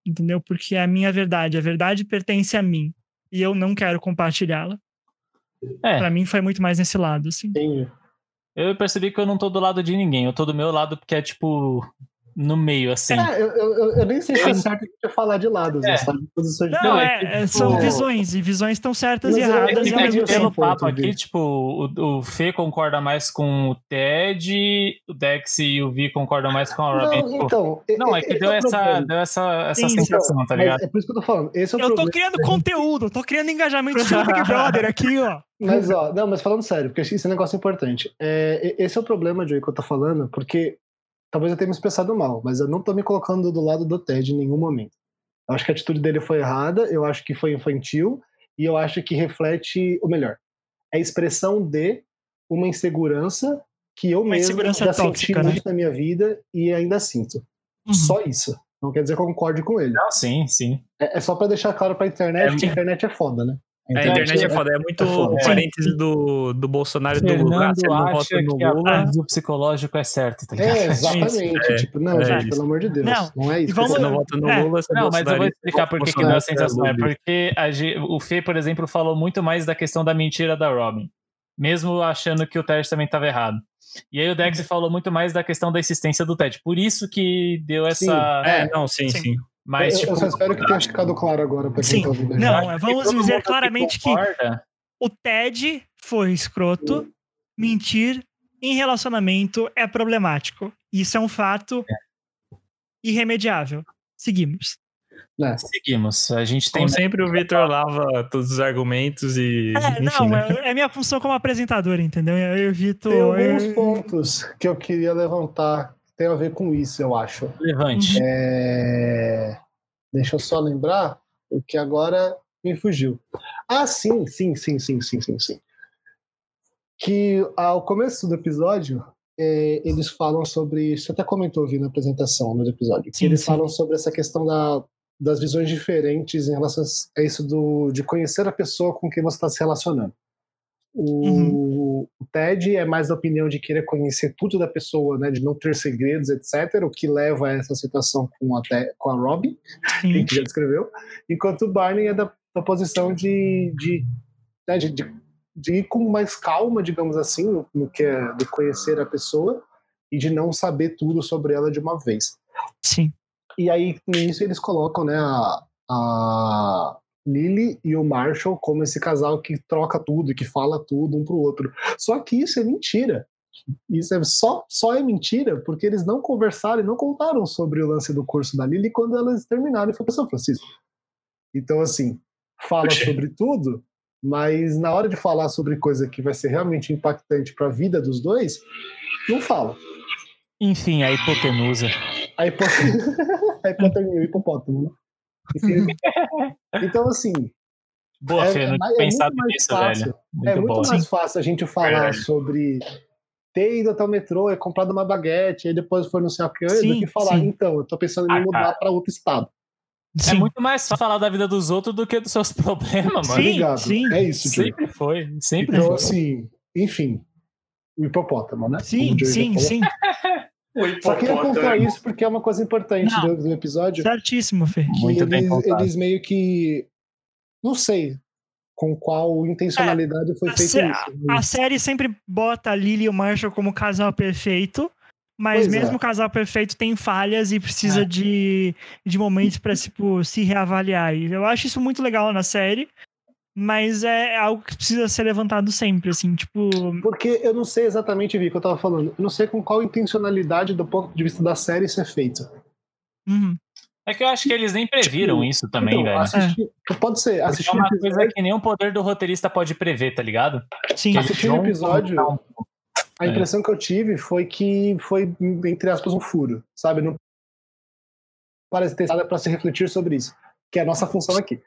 Entendeu? Porque é a minha verdade. A verdade pertence a mim. E eu não quero compartilhá-la. É. Pra mim foi muito mais nesse lado, assim. Entendi. Eu percebi que eu não tô do lado de ninguém. Eu tô do meu lado porque é tipo no meio, assim. É, eu, eu, eu- nem sei se é certo a gente falar de lados, É. né, sabe? Posições Não, é, é é, tipo- são visões, e visões estão certas e Mas é- erradas é que Pelo papo aqui, de- tipo, o, o Fê concorda mais com o Ted, o Dex e o Vi concordam mais com a Robin. Não, Tipo, então. Não, é que esse deu essa, deu essa, essa Sim, sensação, tá ligado? é por isso que eu tô falando. Esse é o Eu tô problema. criando conteúdo, tô criando engajamento estilo Big Brother aqui, ó. Mas, ó, não, mas falando sério, porque esse é um negócio importante. É, esse é o problema, Joey, que eu tô falando, porque talvez eu tenha me expressado mal, mas eu não tô me colocando do lado do Ted em nenhum momento. Eu acho que a atitude dele foi errada, eu acho que foi infantil, e eu acho que reflete o melhor. É a expressão de uma insegurança que eu Uma mesmo já senti né? muito na minha vida e ainda sinto. Uhum. Só isso. Não quer dizer que eu concorde com ele. Não, sim, sim. É, é só pra deixar claro pra internet É, que a internet é foda, né? A internet é foda, é muito é foda. parênteses do, do Bolsonaro e do Lula. Ah, você não vota no Lula. do psicológico é certo, tá ligado? É, exatamente. É, tipo, não, é gente, isso. pelo amor de Deus. Não, Não, é isso. vamos- Você não vota no É. Lula, você é Não, mas eu vou explicar por que a é sensação. É porque a o Fê, por exemplo, falou muito mais da questão da mentira da Robin. Mesmo achando que o Ted também estava errado. E aí o Dex falou muito mais da questão da existência do Ted. Por isso que deu Sim. essa. É, não, sim, Sim. sim. Mas, eu, tipo, eu só espero que tenha ficado claro agora pra quem Sim. tá ouvindo. Não, é, que vamos dizer claramente que concorda, o Ted foi escroto, mentir em relacionamento é problemático. Isso é um fato irremediável. Seguimos. É. Seguimos. A gente tem. Como sempre, o Vitor lava todos os argumentos e. É, enfim, não, né? é, é minha função como apresentador, entendeu? Eu evito. Tem alguns eu- pontos que eu queria levantar que tem a ver com isso, eu acho. Levante. É... Deixa eu só lembrar, o que agora me fugiu. Ah, sim, sim, sim, sim, sim, sim, sim. Que ao começo do episódio, é, eles falam sobre. Você até comentou, vi na apresentação do episódio. Que Sim, eles sim. falam sobre essa questão da, das visões diferentes em relação a isso do, de conhecer a pessoa com quem você está se relacionando. O, Uhum. O Ted é mais da opinião de querer conhecer tudo da pessoa, né, de não ter segredos, etc., o que leva a essa situação com a, Te- com a Robin, Sim. que já descreveu, enquanto o Barney é da, da posição de, de, né, de, de, de ir com mais calma, digamos assim, no, no que é de conhecer a pessoa e de não saber tudo sobre ela de uma vez. Sim. E aí, nisso, eles colocam né, a, a Lily e o Marshall como esse casal que troca tudo, que fala tudo um pro outro. Só que isso é mentira. Isso é só, só é mentira porque eles não conversaram e não contaram sobre o lance do curso da Lily quando elas terminaram e foi para São Francisco. Então, assim, fala Puxa. sobre tudo, mas na hora de falar sobre coisa que vai ser realmente impactante para a vida dos dois, não fala. Enfim, a hipotenusa. A hipó- a hipótese, o hipopótamo, né? então, assim, Boa, é, Fê, é não é pensado muito mais nisso, fácil. velho. Muito é muito mais fácil a gente falar Verdade. sobre ter ido até o metrô e comprado uma baguete, aí depois foi no sei o que, do que falar, sim. então, eu tô pensando em Ah, me mudar para outro estado. É Sim. muito mais fácil falar da vida dos outros do que dos seus problemas, mano. Sim, Obrigado. sim. É isso, Júlio. Sempre foi, sempre Então, foi. assim, enfim, o hipopótamo, né? Sim, sim, sim. Só queria pontuar isso porque é uma coisa importante do, do episódio. Certíssimo, Fê. que Muito bem eles, contado. eles meio que. Não sei com qual intencionalidade foi a feito isso. A série sempre bota a Lily e o Marshall como casal perfeito, mas Pois é. mesmo o casal perfeito tem falhas e precisa É. de, de momentos pra tipo, se reavaliar. E eu acho isso muito legal na série, mas é algo que precisa ser levantado sempre, assim, tipo. Porque eu não sei exatamente, Vi, o que eu tava falando. Eu não sei com qual intencionalidade, do ponto de vista da série, isso é feito. uhum, É que eu acho que eles nem previram isso também, então, velho. Assistir, Pode ser, assistir é o uma episódio, coisa que nem um poder do roteirista pode prever, tá ligado? sim. O vão episódio, um- a impressão que eu tive foi que foi, entre aspas, um furo, sabe? Não parece ter nada para se refletir sobre isso, que é a nossa função aqui.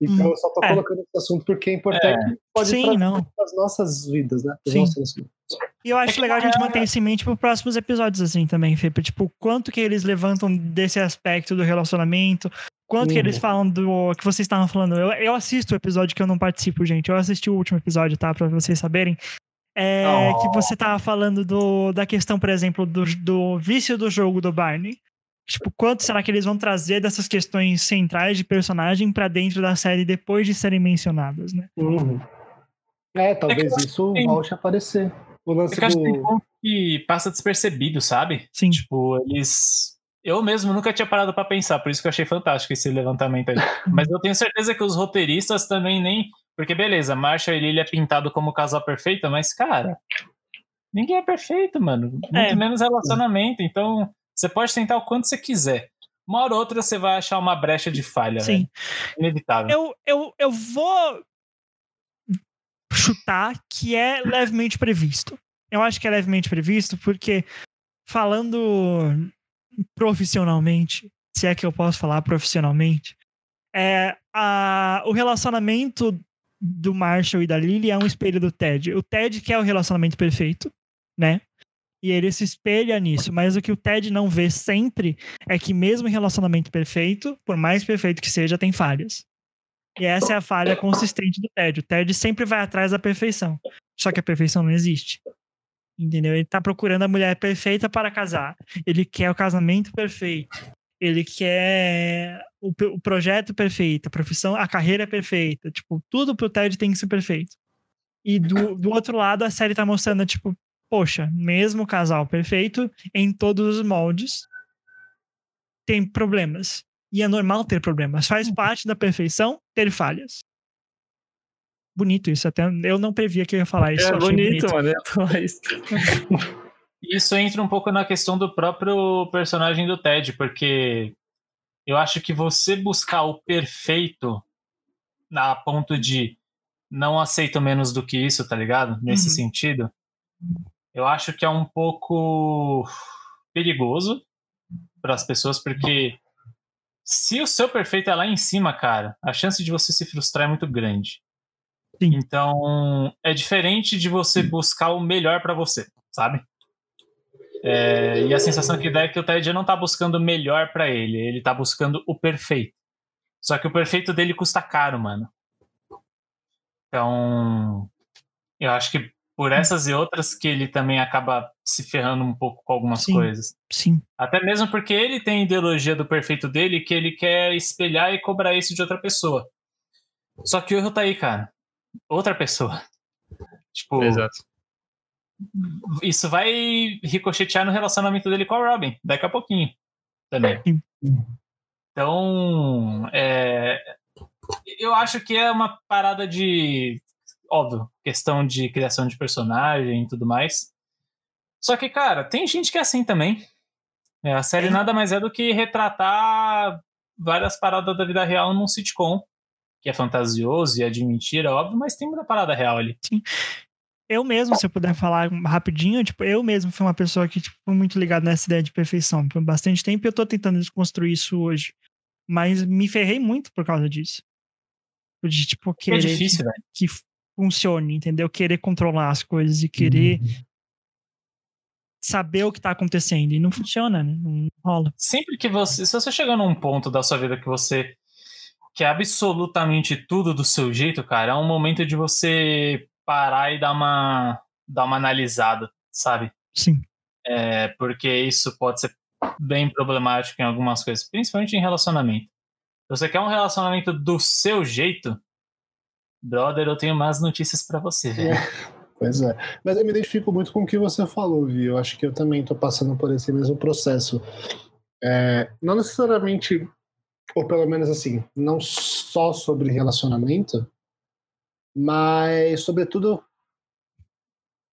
Então Hum, eu só tô é. colocando esse assunto porque é importante pode Sim, não. as nossas vidas, né? Os Sim. E eu acho legal a gente manter isso em mente para próximos episódios, assim, também, pra, Tipo, quanto que eles levantam desse aspecto do relacionamento, quanto que Uhum. eles falam do que vocês estavam falando. Eu, eu assisto o episódio que eu não participo, gente. Eu assisti o último episódio, tá? Pra vocês saberem. É, Oh. Que você tava falando do, da questão, por exemplo, do, do vício do jogo do Barney. Tipo, quanto será que eles vão trazer dessas questões centrais de personagem pra dentro da série depois de serem mencionadas, né? Uhum. É, talvez É isso tem- volte a aparecer. O lance É que eu acho que tem do. ponto que passa despercebido, sabe? Sim. Tipo, eles. Eu mesmo nunca tinha parado pra pensar, por isso que eu achei fantástico esse levantamento aí. Mas eu tenho certeza que os roteiristas também nem. Porque, beleza, Marshall e Lily é pintado como casal perfeito, mas, cara, ninguém é perfeito, mano. Muito É. menos relacionamento. Então, você pode tentar o quanto você quiser. Uma hora ou outra você vai achar uma brecha de falha, Sim. velho. Inevitável. Eu, eu, eu vou chutar que é levemente previsto. Eu acho que é levemente previsto porque, falando profissionalmente, se é que eu posso falar profissionalmente, é, a, o relacionamento do Marshall e da Lily é um espelho do Ted. O Ted quer o relacionamento perfeito, né? E ele se espelha nisso, mas o que o Ted não vê sempre é que mesmo em relacionamento perfeito, por mais perfeito que seja, tem falhas. E essa é a falha consistente do Ted. O Ted sempre vai atrás da perfeição. Só que a perfeição não existe. Entendeu? Ele tá procurando a mulher perfeita para casar. Ele quer o casamento perfeito. Ele quer o, o projeto perfeito, a profissão, a carreira perfeita. Tipo, tudo pro Ted tem que ser perfeito. E do, do outro lado, a série tá mostrando, tipo, poxa, mesmo casal perfeito, em todos os moldes, tem problemas. E é normal ter problemas. Faz parte da perfeição ter falhas. Bonito isso. Até eu não previa que eu ia falar isso. É achei bonito, mano. Eu falar isso. Isso entra um pouco na questão do próprio personagem do Ted, porque eu acho que você buscar o perfeito a ponto de não aceito menos do que isso, tá ligado? Nesse Uhum. sentido, eu acho que é um pouco perigoso para as pessoas, porque se o seu perfeito é lá em cima, cara, a chance de você se frustrar é muito grande. Sim. Então, é diferente de você buscar o melhor para você, sabe? É, e a sensação que dá é que o Ted não tá buscando o melhor pra ele, ele tá buscando o perfeito. Só que o perfeito dele custa caro, mano. Então, eu acho que por essas e outras que ele também acaba se ferrando um pouco com algumas Sim. coisas. Sim. Até mesmo porque ele tem a ideologia do perfeito dele que ele quer espelhar e cobrar isso de outra pessoa. Só que o erro tá aí, cara. Outra pessoa. Tipo, Exato. isso vai ricochetear no relacionamento dele com a Robin, daqui a pouquinho também. Então, é, eu acho que é uma parada de, óbvio, questão de criação de personagem e tudo mais. Só que, cara, tem gente que é assim também. É, a série nada mais é do que retratar várias paradas da vida real num sitcom, que é fantasioso e é de mentira, óbvio, mas tem muita parada real ali. Eu mesmo, se eu puder falar rapidinho, tipo, eu mesmo fui uma pessoa que tipo, foi muito ligada nessa ideia de perfeição por bastante tempo e eu tô tentando desconstruir isso hoje. Mas me ferrei muito por causa disso. De, tipo, É querer difícil, velho. que funcione, entendeu? Querer controlar as coisas e querer saber o que tá acontecendo. E não funciona, né? Não rola. sempre que você. Se você chegar num ponto da sua vida que você quer absolutamente tudo do seu jeito, cara, é um momento de você parar e dar uma, dar uma analisada, sabe? Sim. É, porque isso pode ser bem problemático em algumas coisas, principalmente em relacionamento. Se você quer um relacionamento do seu jeito, brother, eu tenho mais notícias pra você, velho. Pois é. Mas eu me identifico muito com o que você falou, Vi. Eu acho que eu também tô passando por esse mesmo processo. É, não necessariamente, ou pelo menos assim, não só sobre relacionamento, mas sobretudo,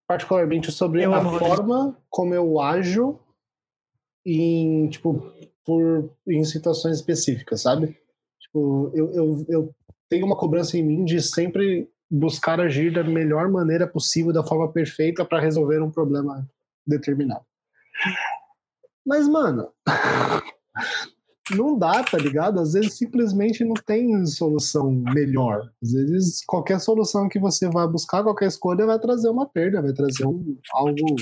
particularmente sobre Eu a forma como eu ajo em, tipo, por, em situações específicas, sabe? Tipo, eu, eu, eu tenho uma cobrança em mim de sempre buscar agir da melhor maneira possível, da forma perfeita para resolver um problema determinado. Mas, mano, não dá, tá ligado? Às vezes simplesmente não tem solução melhor. Às vezes qualquer solução que você vai buscar, qualquer escolha vai trazer uma perda, vai trazer um, algo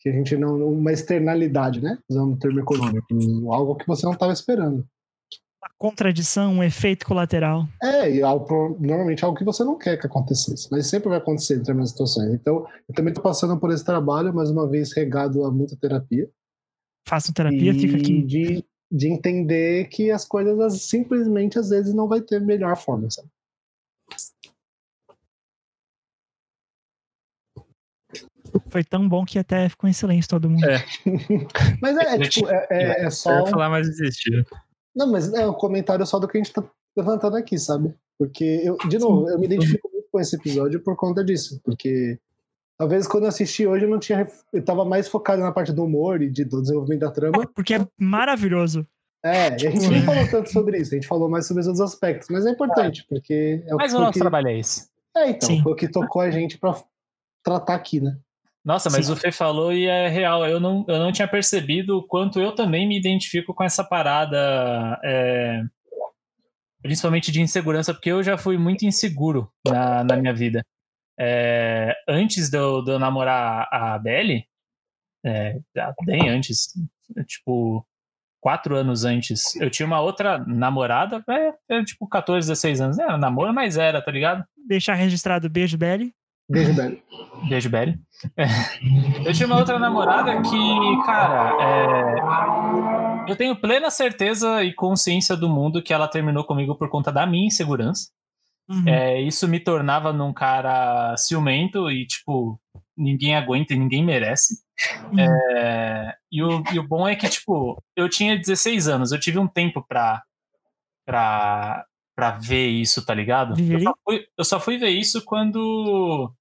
que a gente não. uma externalidade, né? Usando o termo econômico. Algo que você não estava esperando. Uma contradição, um efeito colateral. É, e algo, normalmente é algo que você não quer que acontecesse, mas sempre vai acontecer em determinadas situações. Então, eu também estou passando por esse trabalho, mais uma vez regado a muita terapia. Façam terapia, e fica aqui. De, de entender que as coisas as- simplesmente às vezes não vai ter melhor forma, sabe? Foi tão bom que até ficou em silêncio todo mundo. É. Mas é, é, tipo, é, é, é Eu só. ia falar, mas desistiu. Não, mas é um comentário só do que a gente tá levantando aqui, sabe? Porque, eu, de novo, eu me identifico muito com esse episódio por conta disso. Porque talvez quando eu assisti hoje eu não tinha. Eu tava mais focado na parte do humor e de, do desenvolvimento da trama. Porque é maravilhoso. É, e a gente nem falou tanto sobre isso, a gente falou mais sobre os outros aspectos. Mas é importante, porque é o Mas que, o nosso que, trabalho é esse. é, então, Sim. foi o que tocou a gente pra tratar aqui, né? Nossa, mas Sim. o Fê falou e é real. Eu não, eu não tinha percebido o quanto eu também me identifico com essa parada, é, principalmente de insegurança, porque eu já fui muito inseguro na, na minha vida. É, antes de eu, de eu namorar a Belly, é, bem antes, tipo, quatro anos antes, eu tinha uma outra namorada, é, era tipo 14, 16 anos. Era namoro, mas era, tá ligado? Deixar registrado beijo, Belly. Beijo, Belly. Beijo, Belly. É. Eu tinha uma outra namorada que, cara, é, eu tenho plena certeza e consciência do mundo que ela terminou comigo por conta da minha insegurança. Uhum. É, isso me tornava num cara ciumento e, tipo, ninguém aguenta e ninguém merece. Uhum. É, e, o, e o bom é que, tipo, eu tinha 16 anos, eu tive um tempo pra, pra, pra ver isso, tá ligado? Eu só, fui, eu só fui ver isso quando.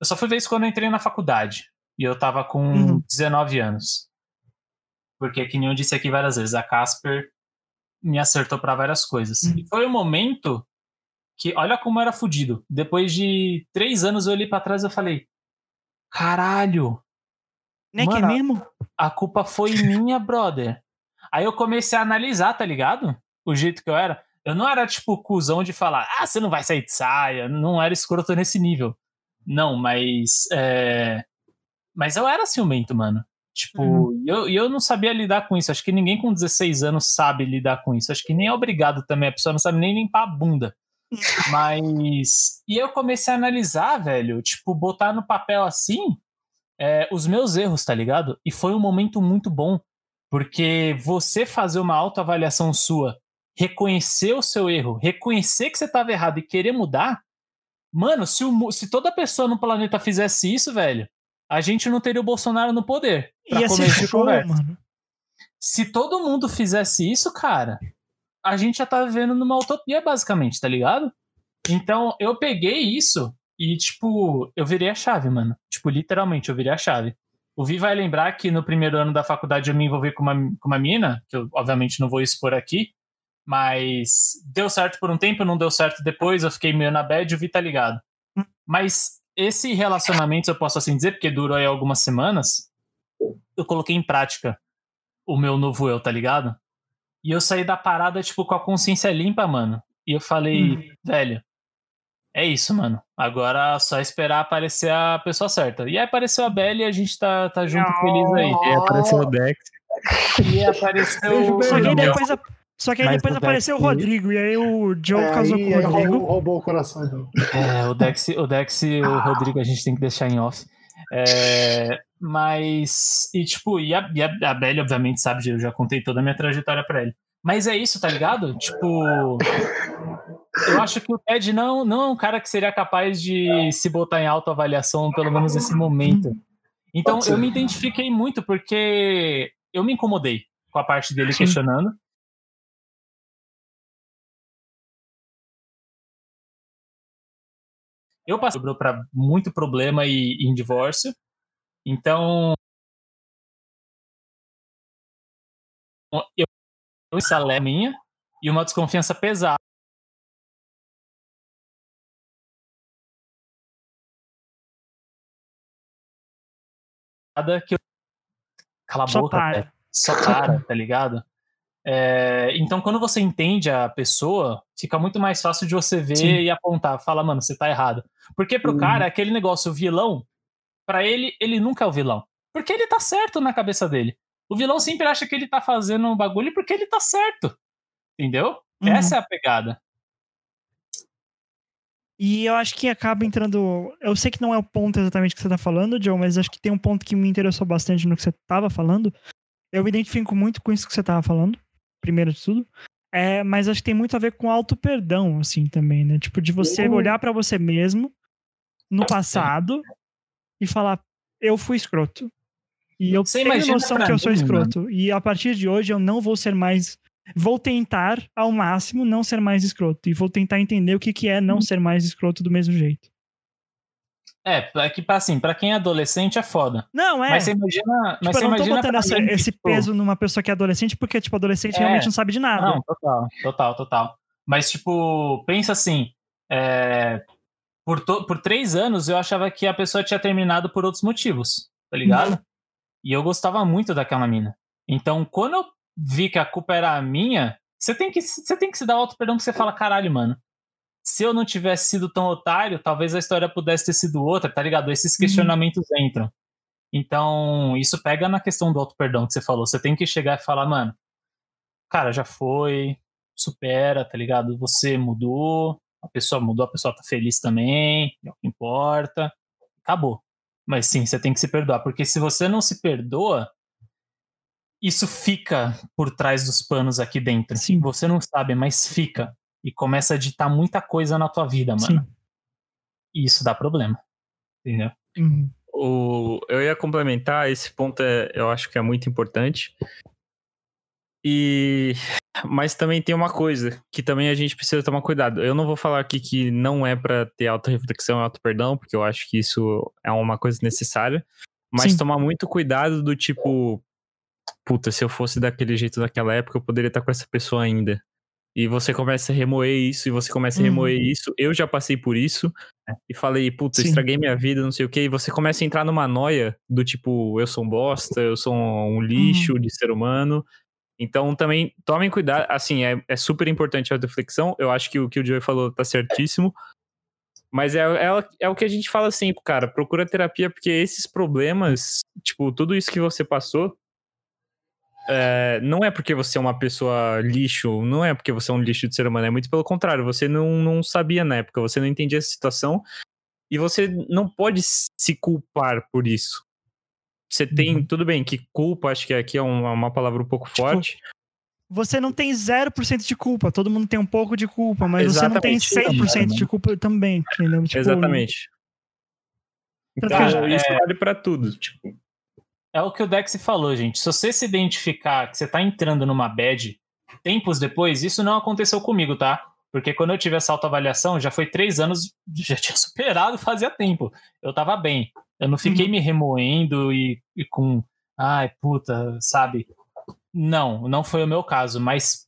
Eu só fui ver isso quando eu entrei na faculdade. E eu tava com Uhum. 19 anos. Porque, que nem eu disse aqui várias vezes, a Casper me acertou pra várias coisas. Uhum. E foi o momento que, olha como era fudido. Depois de três anos eu olhei pra trás e falei: caralho, Não é que é Mano, mesmo? a culpa foi minha, brother. Aí eu comecei a analisar, tá ligado? O jeito que eu era. Eu não era tipo cuzão de falar, ah, você não vai sair de saia. Não era escroto nesse nível. Não, mas. é, Mas eu era ciumento, mano. Tipo, Uhum. e eu, eu não sabia lidar com isso. Acho que ninguém com 16 anos sabe lidar com isso. Acho que nem é obrigado também. A pessoa não sabe nem limpar a bunda. Mas. E eu comecei a analisar, velho. Tipo, botar no papel assim é, os meus erros, tá ligado? E foi um momento muito bom. Porque você fazer uma autoavaliação sua, reconhecer o seu erro, reconhecer que você estava errado e querer mudar, mano, se, o se toda pessoa no planeta fizesse isso, velho, a gente não teria o Bolsonaro no poder. pra Ia ser show, conversa. mano. Se todo mundo fizesse isso, cara, a gente já tá vivendo numa utopia, basicamente, tá ligado? Então, eu peguei isso e, tipo, eu virei a chave, mano. Tipo, literalmente, eu virei a chave. O Vi vai lembrar que no primeiro ano da faculdade eu me envolvi com uma, com uma mina, que eu obviamente não vou expor aqui, mas deu certo por um tempo, não deu certo depois, eu fiquei meio na bad, o Vi tá ligado. Mas esse relacionamento, eu posso assim dizer, porque durou aí algumas semanas, eu coloquei em prática o meu novo eu, tá ligado? E eu saí da parada, tipo, com a consciência limpa, mano. E eu falei, velho, é isso, mano. Agora é só esperar aparecer a pessoa certa. E aí apareceu a Belle e a gente tá, tá junto feliz aí. E aí apareceu o Dex. E apareceu. Beijo. Só que depois, a- só que aí Mas depois o apareceu o Dex- Rodrigo, e aí o Joe É, casou com o Rodrigo. roubou, roubou o coração. Então. É, o Dex, o Dex e o Rodrigo a gente tem que deixar em off. É, mas. E tipo, e a, e a, Belly, obviamente, sabe, eu já contei toda a minha trajetória pra ele. Mas é isso, tá ligado? Tipo. Eu acho que o Ted não, não é um cara que seria capaz de se botar em autoavaliação, pelo menos nesse momento. Então eu me identifiquei muito porque eu me incomodei com a parte dele Sim. questionando. Eu passei para muito problema e, e em divórcio. Então eu essa é minha e uma desconfiança pesada que eu cala a Só boca, para. só para, tá ligado? É, então, quando você entende a pessoa, fica muito mais fácil de você ver Sim. e apontar. Fala, mano, você tá errado. Porque pro Uhum. cara, aquele negócio, o vilão, pra ele, ele nunca é o vilão. Porque ele tá certo na cabeça dele. O vilão sempre acha que ele tá fazendo um bagulho porque ele tá certo. Entendeu? Uhum. Essa é a pegada. E eu acho que acaba entrando. Eu sei que não é o ponto exatamente que você tá falando, Joe, mas acho que tem um ponto que me interessou bastante no que você tava falando. Eu me identifico muito com isso que você tava falando, primeiro de tudo. É, mas acho que tem muito a ver com auto-perdão, assim, também, né? Tipo, de você Uhum. olhar pra você mesmo no passado e falar, eu fui escroto. E eu Você tenho noção que eu sou mim, escroto. E a partir de hoje eu não vou ser mais. Vou tentar, ao máximo, não ser mais escroto. E vou tentar entender o que, que é não ser mais escroto do mesmo jeito. É, é que assim, pra quem é adolescente é foda. Não, é. Mas você imagina. Tipo, mas você eu não tô botando essa- mim, esse tipo, peso numa pessoa que é adolescente, porque, tipo, adolescente É. realmente não sabe de nada. Não, total, total, total. Mas, tipo, pensa assim: é, por, to- por três anos eu achava que a pessoa tinha terminado por outros motivos, tá ligado? E eu gostava muito daquela mina. Então, quando eu vi que a culpa era minha, você tem que, você tem que se dar auto perdão que você fala, caralho, mano. Se eu não tivesse sido tão otário, talvez a história pudesse ter sido outra, tá ligado? Esses questionamentos entram. Então, isso pega na questão do auto perdão que você falou. Você tem que chegar e falar, mano, cara, já foi, supera, tá ligado? Você mudou, a pessoa mudou, a pessoa tá feliz também, é o que importa. Acabou. Mas sim, você tem que se perdoar, porque se você não se perdoa, isso fica por trás dos panos aqui dentro. Sim. Você não sabe, mas fica. E começa a ditar muita coisa na tua vida, mano. Sim. E isso dá problema. Entendeu? Uhum. O, eu ia complementar, esse ponto é, eu acho que é muito importante. E mas também tem uma coisa que também a gente precisa tomar cuidado. Eu não vou falar aqui que não é pra ter auto-reflexão e auto-perdão, porque eu acho que isso é uma coisa necessária. Mas Sim. tomar muito cuidado do tipo, puta, se eu fosse daquele jeito naquela época, eu poderia estar com essa pessoa ainda. E você começa a remoer isso, e você começa a Uhum. remoer isso. Eu já passei por isso. E falei, puta, Sim. estraguei minha vida, não sei o quê. E você começa a entrar numa noia do tipo, eu sou um bosta, eu sou um lixo de ser humano. Então também tomem cuidado. Assim, é, é super importante a reflexão. Eu acho que o que o Joey falou tá certíssimo. Mas é, é, é o que a gente fala sempre, cara. Procura terapia, porque esses problemas, tipo, tudo isso que você passou, é, não é porque você é uma pessoa lixo, não é porque você é um lixo de ser humano, é muito pelo contrário. Você não, não sabia na época, você não entendia a situação e você não pode se culpar por isso. Você tem, Uhum. tudo bem, que culpa, acho que aqui é uma, uma palavra um pouco Tipo, forte. Você não tem 0% de culpa, todo mundo tem um pouco de culpa, mas você não tem Exatamente. 100% de culpa também, entendeu? Tipo, Exatamente. Então, isso é- vale pra tudo. Tipo, É o que o Dex falou, gente. Se você se identificar que você tá entrando numa bad tempos depois, isso não aconteceu comigo, tá? Porque quando eu tive essa autoavaliação, já foi três anos, já tinha superado fazia tempo. Eu tava bem. Eu não fiquei Uhum. me remoendo e, e com. Ai, puta, sabe? Não, não foi o meu caso, mas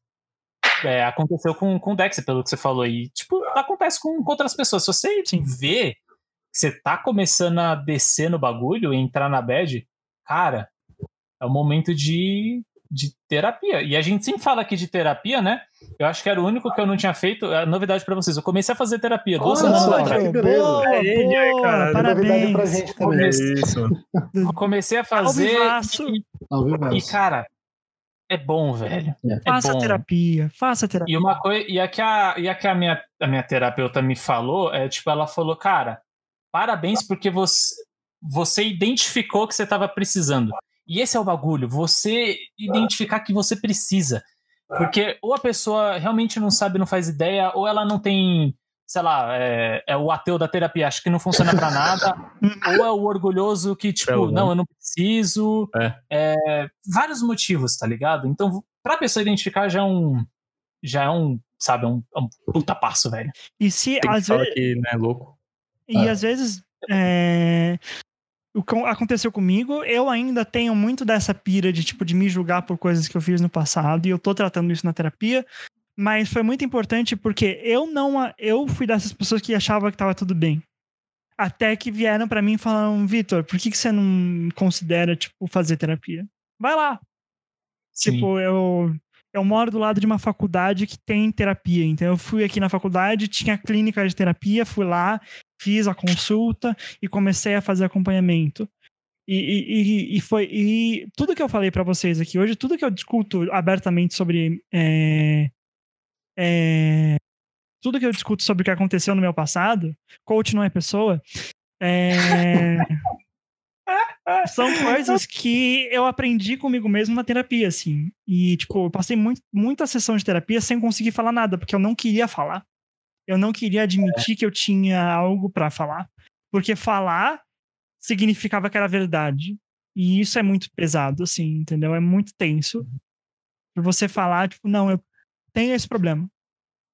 é, aconteceu com, com o Dex, pelo que você falou. E, tipo, acontece com, com outras pessoas. Se você Sim. vê que você tá começando a descer no bagulho e entrar na bad, cara, é o momento de, de terapia. E a gente sempre fala aqui de terapia, né? Eu acho que era o único que eu não tinha feito. É novidade pra vocês. Eu comecei a fazer terapia duas Olha semanas atrás. que beleza. boa, Aí, boa, cara, Novidade pra parabéns. gente também. é isso. Eu comecei a fazer. E, e, cara, é bom, velho. É Faça bom. terapia, faça terapia. E uma coisa, e a que a, e a, que a, minha, a minha terapeuta me falou, é tipo, ela falou, cara, parabéns porque você, você identificou que você estava precisando. E esse é o bagulho, você identificar que você precisa. Porque ou a pessoa realmente não sabe, não faz ideia, ou ela não tem, sei lá, é, é o ateu da terapia, acha que não funciona pra nada, ou é o orgulhoso que, tipo, Pelo não, eu não preciso. É. É, vários motivos, tá ligado? Então, pra pessoa identificar já é um. Já é um, sabe, é um, é um puta passo, velho. E se Tem que às falar vezes. que não é louco. E Ah. às vezes. O que aconteceu comigo, eu ainda tenho muito dessa pira de tipo de me julgar por coisas que eu fiz no passado, e eu tô tratando isso na terapia. Mas foi muito importante porque eu não. Eu fui dessas pessoas que achavam que tava tudo bem. Até que vieram pra mim e falaram, Vitor, por que, que você não considera, tipo, fazer terapia? Vai lá. Sim. Tipo, eu, eu moro do lado de uma faculdade que tem terapia. Então, eu fui aqui na faculdade, tinha clínica de terapia, fui lá, fiz a consulta e comecei a fazer acompanhamento. E, e, e- foi e tudo que eu falei pra vocês aqui hoje, tudo que eu discuto abertamente sobre é, é, tudo que eu discuto sobre o que aconteceu no meu passado, coach não é pessoa, é, são coisas que eu aprendi comigo mesmo na terapia, assim. E, tipo, eu passei muito, muita sessão de terapia sem conseguir falar nada, porque eu não queria falar. Eu não queria admitir que eu tinha algo pra falar. Porque falar significava que era verdade. E isso é muito pesado, assim, entendeu? É muito tenso. Por você falar, tipo, não, eu tenho esse problema.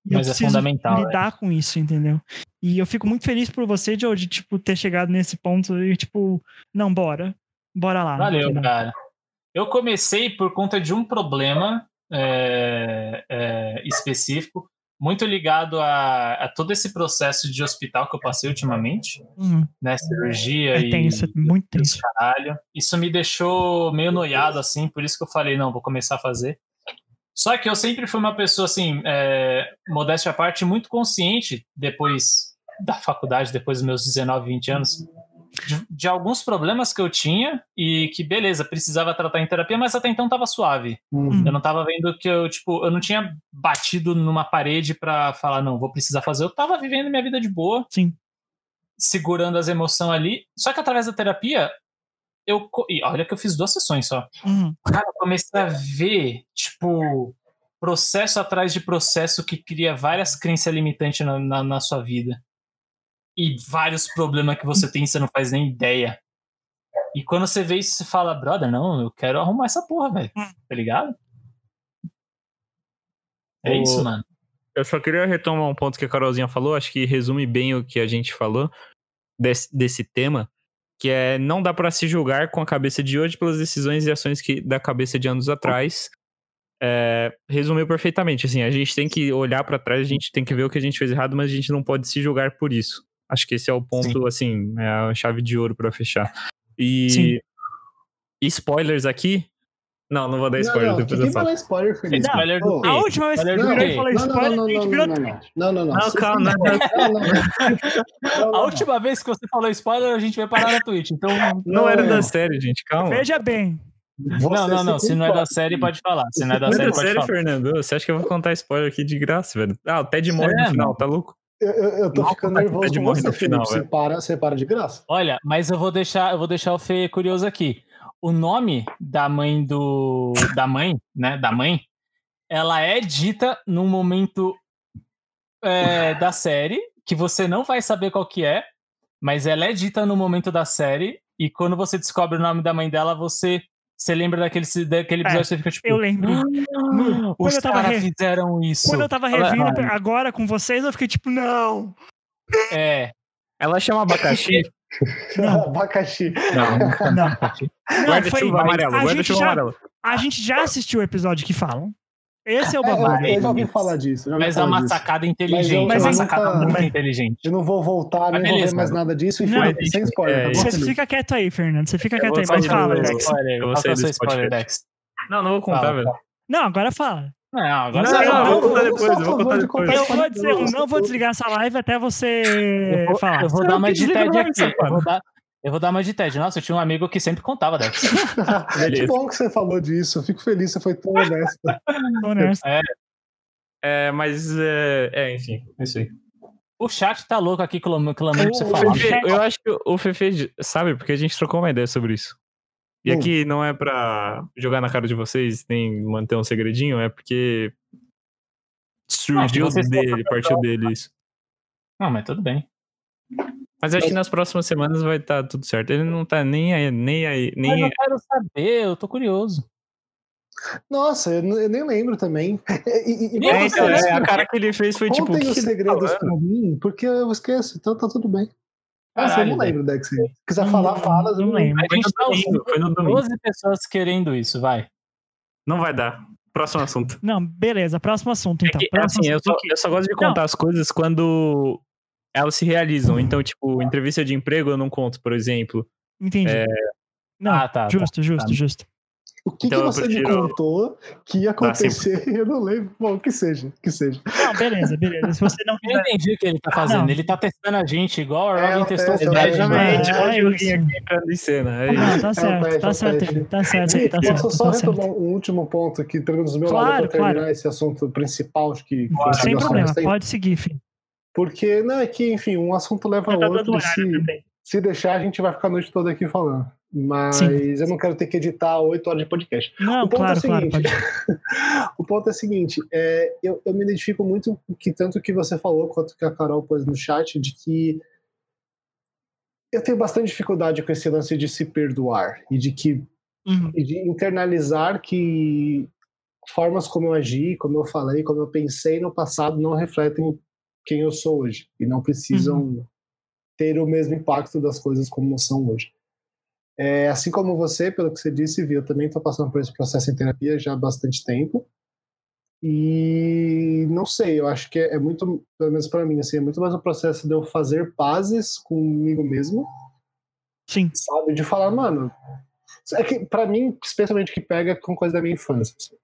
E eu Mas é fundamental, é. lidar com isso, entendeu? E eu fico muito feliz por você, Joe, de, tipo, ter chegado nesse ponto e, tipo, não, bora. Bora lá. Valeu, entendeu? cara. Eu comecei por conta de um problema é, é, específico, muito ligado a, a todo esse processo de hospital que eu passei ultimamente, Uhum. né? Cirurgia É e tenso, é muito e os tenso. caralho. Isso me deixou meio noiado, assim, por isso que eu falei, não, vou começar a fazer. Só que eu sempre fui uma pessoa, assim, é, modéstia à parte, muito consciente, depois da faculdade, depois dos meus 19, 20 anos, de, de alguns problemas que eu tinha e que, beleza, precisava tratar em terapia, mas até então tava suave. Uhum. Eu não tava vendo que eu, tipo, eu não tinha batido numa parede pra falar, não, vou precisar fazer. Eu tava vivendo minha vida de boa, Sim. segurando as emoções ali. Só que através da terapia, eu. E olha que eu fiz duas sessões só. Uhum. Cara, eu comecei a ver, tipo, processo atrás de processo que cria várias crenças limitantes na, na, na sua vida. E vários problemas que você tem e você não faz nem ideia. E quando você vê isso, você fala, brother, não, eu quero arrumar essa porra, velho. Hum. Tá ligado? É O- isso, mano. Eu só queria retomar um ponto que a Carolzinha falou, acho que resume bem o que a gente falou desse, desse tema, que é não dá pra se julgar com a cabeça de hoje pelas decisões e ações que da cabeça de anos atrás. É, resumiu perfeitamente, assim, a gente tem que olhar pra trás, a gente tem que ver o que a gente fez errado, mas a gente não pode se julgar por isso. Acho que esse é o ponto, assim, é a chave de ouro pra fechar. E Sim. spoilers aqui? Não, não vou dar spoiler, não, não, depois quem eu falo. fala spoiler, Felipe? Spoiler do? A última vez que Não, não, spoiler, não, a gente virou não, não, não, não, não. Calma, A última vez que você falou spoiler, a gente vai parar na Twitch. Então. Não era não. da série, gente, calma. Veja bem. Você Não, não, não. Se não é da série, pode falar. Se não é da é série, da pode série, falar. Fernando? Você acha que eu vou contar spoiler aqui de graça, velho? Ah, o Ted morre no final, tá louco? Eu, eu, tô Não, ficando nervoso de com você, Felipe. final, Você velho. para, você para de graça. Olha, mas eu vou deixar, eu vou deixar o Fê curioso aqui. O nome da mãe do da mãe, né, da mãe, ela é dita num momento é, da série que você não vai saber qual que é, mas ela é dita no momento da série e quando você descobre o nome da mãe dela, você você lembra daquele daquele episódio É, que você fica tipo, Eu lembro. "Ah, os caras re- fizeram isso. Quando eu tava Ela- revindo agora com vocês, eu fiquei tipo, não. É, Ela chama abacaxi? Abacaxi. Não. Não. Não, Guarda-chuva foi. amarelo, guarda-chuva amarelo. a gente já assistiu o episódio que falam. Esse é o É, babado. eu, eu já ouvi falar disso. já ouvi mas é falar uma disso. sacada inteligente, Mas é eu uma nunca- sacada muito mas- inteligente. Eu não vou voltar, Mas nem vou ver mais mano. nada disso e Não, Felipe, sem spoiler. é, tá Você fica quieto aí, Fernando. Você fica Eu quieto aí, mas fala, do- Dex. Eu vou é sair o seu desse spoiler. Dex? Não, não vou contar, Fala, velho. Não, agora fala. Não, agora Não, não, falar. eu vou contar depois, eu vou contar de depois. Eu vou dizer, eu não vou desligar essa live até você Eu vou, falar. eu vou dar não uma não vai aqui. ser, Eu vou, dar, eu vou dar uma de TED. Nossa, eu tinha um amigo que sempre contava, Dex. que Beleza. bom que você falou disso. Eu fico feliz, você foi tão honesto. Tô honesto. É, mas, é, é, enfim, é isso aí. O chat tá louco aqui clamando pra você falar. Fefe, eu acho que o Fefe sabe, porque a gente trocou uma ideia sobre isso. E Hum. aqui não é pra jogar na cara de vocês, nem manter um segredinho, é porque surgiu vocês dele, partiu dele isso. Não, mas tudo bem. Mas acho que nas próximas semanas vai estar tudo certo. Ele não tá nem aí, nem aí, Mas nem eu quero saber, eu tô curioso. Nossa, eu, eu nem lembro também. E, e, e É, É, então, é, a cara que ele fez foi tipo. Contem "O que os que tá segredos falando?" pra mim, porque eu esqueço, então tá tudo bem. Ah, Caralho, eu não lembro, Dex. Se quiser Não- falar, fala. eu Não lembro. A gente tá ouvindo foi no domingo. 12 pessoas querendo isso, vai. Não vai dar. Próximo assunto. Não, beleza. Próximo assunto, É então. que, Próximo assim, eu assunto. só, eu só gosto de contar as coisas quando elas se realizam. Então, tipo, entrevista de emprego eu não conto, por exemplo. Entendi. É, Não, Ah, tá, justo, justo, tá. justo. O que, Então que eu você me prefiro- contou que ia acontecer? eu não lembro. Bom, que seja, que seja. Não, beleza, beleza. Se você não Eu quiser. entendi o que ele tá fazendo. Não. Ele tá testando a gente, igual a É, Robin o testou o teste, Fred. exatamente. É, Olha o é joguinho isso. aqui entrando em cena. É Não, isso. tá certo, teste, é tá o certo, teste. tá certo, tá Posso certo. só Tá certo. retomar um último ponto aqui, pelo menos do meu Claro, lado, pra terminar claro. esse assunto principal, que Sem considerações problema, pode seguir, filho. Porque, não, é que, enfim, um assunto leva Já a tá outro. se, também. se deixar, a gente vai ficar a noite toda aqui falando. Mas Sim. eu não quero ter que editar oito horas de podcast. Não, o ponto claro, é o claro. seguinte, Pode... o ponto é o seguinte, é, eu, eu me identifico muito com que tanto que você falou quanto que a Carol pôs no chat de que eu tenho bastante dificuldade com esse lance de se perdoar e de que Uhum. e de internalizar que formas como eu agi, como eu falei, como eu pensei no passado não refletem quem eu sou hoje e não precisam ter o mesmo impacto das coisas como são hoje. É, assim como você, pelo que você disse, viu, eu também estou passando por esse processo em terapia já há bastante tempo. E não sei, eu acho que é, é muito, pelo menos para mim, assim, é muito mais um processo de eu fazer pazes comigo mesmo, Sim. sabe? De falar, mano. É que, pra mim, especialmente que pega com coisa da minha infância. assim.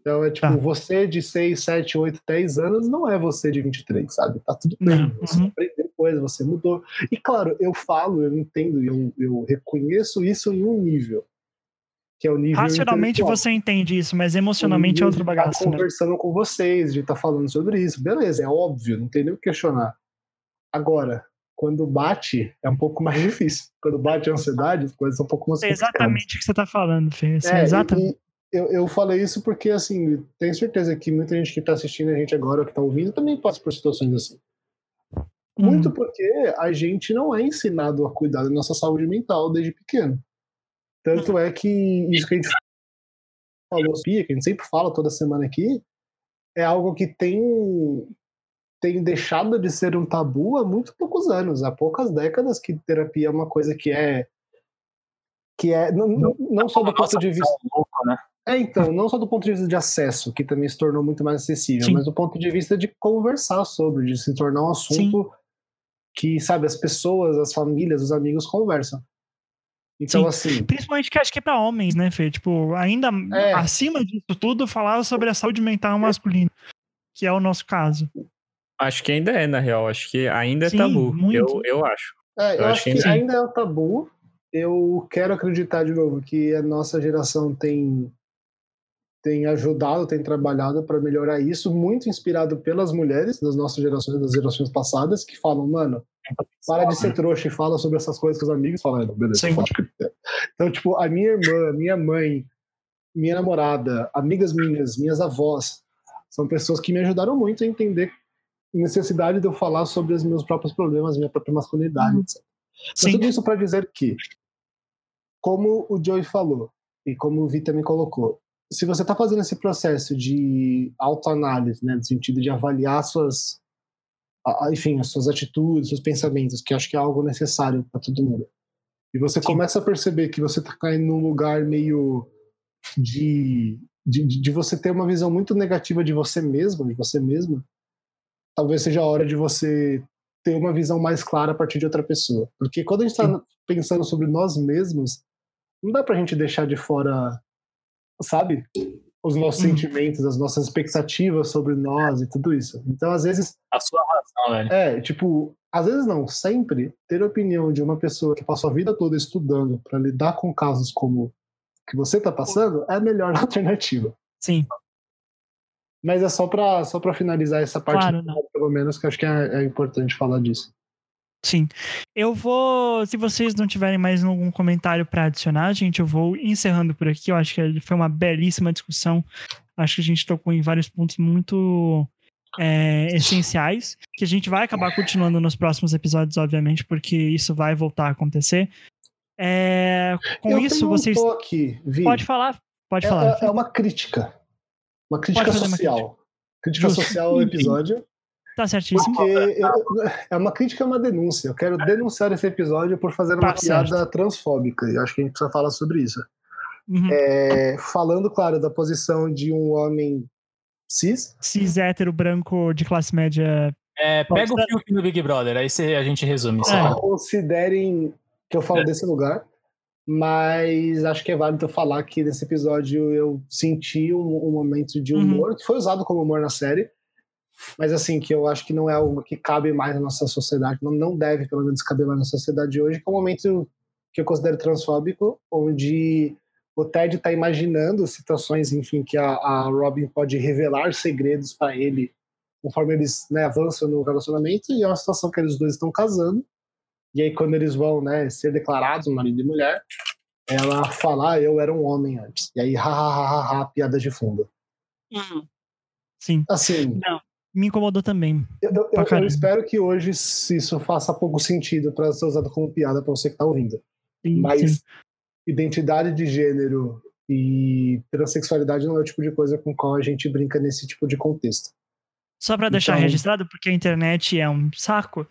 Então é tipo, Tá. você de 6, 7, 8, 10 anos não é você de 23, sabe? Tá tudo bem. Não, Você uhum. aprendeu coisa, você mudou. E claro, eu falo, eu entendo, eu, eu reconheço isso em um nível. Que é o nível. Racionalmente você entende isso, mas emocionalmente é outro bagaço, estar né? conversando com vocês, de estar falando sobre isso. Beleza, é óbvio, não tem nem o que questionar. Agora, quando bate, é um pouco mais difícil. Quando bate a ansiedade, as coisas são um pouco mais É exatamente o que você tá falando, Fê. Assim, É, exatamente. Eu, eu falei isso porque, assim, tenho certeza que muita gente que está assistindo a gente agora, que está ouvindo, também passa por situações assim. Muito Uhum. porque a gente não é ensinado a cuidar da nossa saúde mental desde pequeno. Tanto é que isso que a gente falou, que a gente sempre fala toda semana aqui, é algo que tem, tem deixado de ser um tabu há muito poucos anos, há poucas décadas que terapia é uma coisa que é que é não, não, não só do ponto de vista louca, né? É, então, não só do ponto de vista de acesso, que também se tornou muito mais acessível, Sim. mas do ponto de vista de conversar sobre, de se tornar um assunto que, sabe, as pessoas, as famílias, os amigos conversam. Então, assim, Principalmente que acho que é pra homens, né, Fê? Tipo, ainda É. acima disso tudo, falar sobre a saúde mental masculina, que é o nosso caso. Acho que ainda é, na real. Acho que ainda é Sim, tabu. muito. Eu, eu acho. é, eu, Eu acho acho que que sim. ainda é um tabu. Eu quero acreditar de novo que a nossa geração tem tem ajudado, tem trabalhado para melhorar isso, muito inspirado pelas mulheres das nossas gerações, das gerações passadas, que falam, mano, para de ser trouxa e fala sobre essas coisas com os amigos, fala, "Não, beleza, Sim. pode crer." Então, tipo, a minha irmã, minha mãe, minha namorada, amigas minhas, minhas avós, são pessoas que me ajudaram muito a entender a necessidade de eu falar sobre os meus próprios problemas, minha própria masculinidade, etc. Mas Sim. tudo isso para dizer que, como o Joey falou, e como o Vi também colocou, se você está fazendo esse processo de autoanálise, né, no sentido de avaliar suas, a- a- enfim, as suas atitudes, seus pensamentos, que acho que é algo necessário para todo mundo, e você Sim. começa a perceber que você está caindo num lugar meio de, de, de você ter uma visão muito negativa de você mesmo, de você mesma, talvez seja a hora de você ter uma visão mais clara a partir de outra pessoa. Porque quando a gente está pensando sobre nós mesmos, não dá pra gente deixar de fora, sabe? Os nossos Uhum. sentimentos, as nossas expectativas sobre nós e tudo isso. Então, às vezes, A sua razão, velho. é, tipo, às vezes não, sempre ter a opinião de uma pessoa que passou a vida toda estudando pra lidar com casos como o que você tá passando é a melhor alternativa. Sim, Mas é só pra, só pra finalizar essa parte, Claro, pelo menos, que eu acho que é, é importante falar disso. Sim. Eu vou. Se vocês não tiverem mais algum comentário pra adicionar, gente, eu vou encerrando por aqui. Eu acho que foi uma belíssima discussão. Acho que a gente tocou em vários pontos muito é, essenciais, que a gente vai acabar continuando nos próximos episódios, obviamente, porque isso vai voltar a acontecer. É, com eu isso, vocês. Vi. Pode falar, pode É- falar. É, é uma crítica. Uma crítica fazer uma social. Crítica Justo. social ao episódio. Tá certíssimo. Porque eu- é uma crítica e uma denúncia. Eu quero denunciar esse episódio por fazer uma Tá piada transfóbica. E eu acho que a gente precisa falar sobre isso. Uhum. É, falando, claro, da posição de um homem cis. Cis hétero branco de classe média. É, pega o filme do Big Brother, aí cê- a gente resume. É. Considerem que eu falo É. desse lugar. Mas acho que é válido eu falar que nesse episódio eu senti um, um momento de Uhum. humor, que foi usado como humor na série, mas assim, que eu acho que não é algo que cabe mais na nossa sociedade, não, não deve, pelo menos, caber mais na sociedade hoje, que é um momento que eu considero transfóbico, onde o Ted está imaginando situações, enfim, que a, a Robin pode revelar segredos para ele conforme eles né, avançam no relacionamento, e é uma situação que eles dois estão casando, e aí quando eles vão né, ser declarados marido e mulher, ela fala, ah, eu era um homem antes. E aí, ha, ha, ha, ha, ha piada de fundo. Sim. Assim, Não. Me incomodou também. Eu, eu- eu espero que hoje isso faça pouco sentido para ser usado como piada para você que tá ouvindo. Sim, Mas sim. identidade de gênero e transexualidade não é o tipo de coisa com qual a gente brinca nesse tipo de contexto. Só pra deixar Então- registrado, porque a internet é um saco.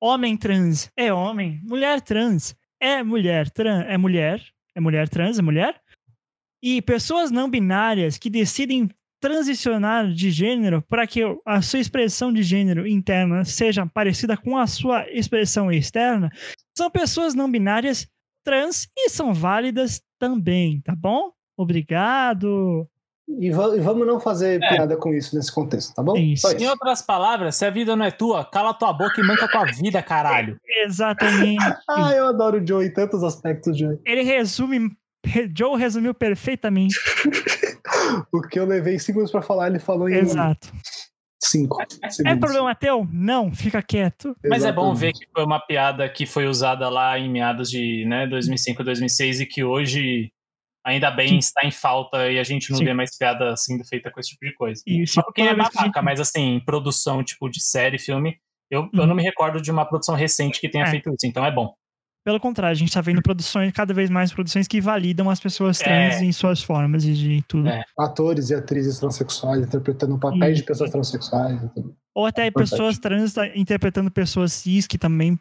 Homem trans é homem, mulher trans é mulher, trans é mulher, é mulher trans é mulher. E pessoas não binárias que decidem transicionar de gênero para que a sua expressão de gênero interna seja parecida com a sua expressão externa, são pessoas não binárias trans e são válidas também, tá bom? Obrigado. E, va- e vamos não fazer É. piada com isso nesse contexto, tá bom? Isso. Só Em outras palavras, se a vida não é tua, cala tua boca e manca tua vida, caralho. Exatamente. Ah, eu adoro o Joe em tantos aspectos, Joe. Ele resume. Re- Joe resumiu perfeitamente. O que eu levei cinco minutos pra falar, ele falou em Exato. cinco. É segundos. problema teu? Não, fica quieto. Mas é bom ver que foi uma piada que foi usada lá em meados de né, 2005, 2006 e que hoje, ainda bem, Sim. está em falta e a gente não Sim. vê mais piada sendo feita com esse tipo de coisa. E Só porque é babaca, gente- mas assim, em produção tipo de série, filme, eu, eu Uhum. não me recordo de uma produção recente que tenha É. feito isso, então é bom. Pelo contrário, a gente tá vendo produções, cada vez mais produções que validam as pessoas É. trans em suas formas e de tudo. É. Atores e atrizes transexuais interpretando papéis de pessoas transexuais. e tudo. Ou até Importante. pessoas trans tá interpretando pessoas cis, que também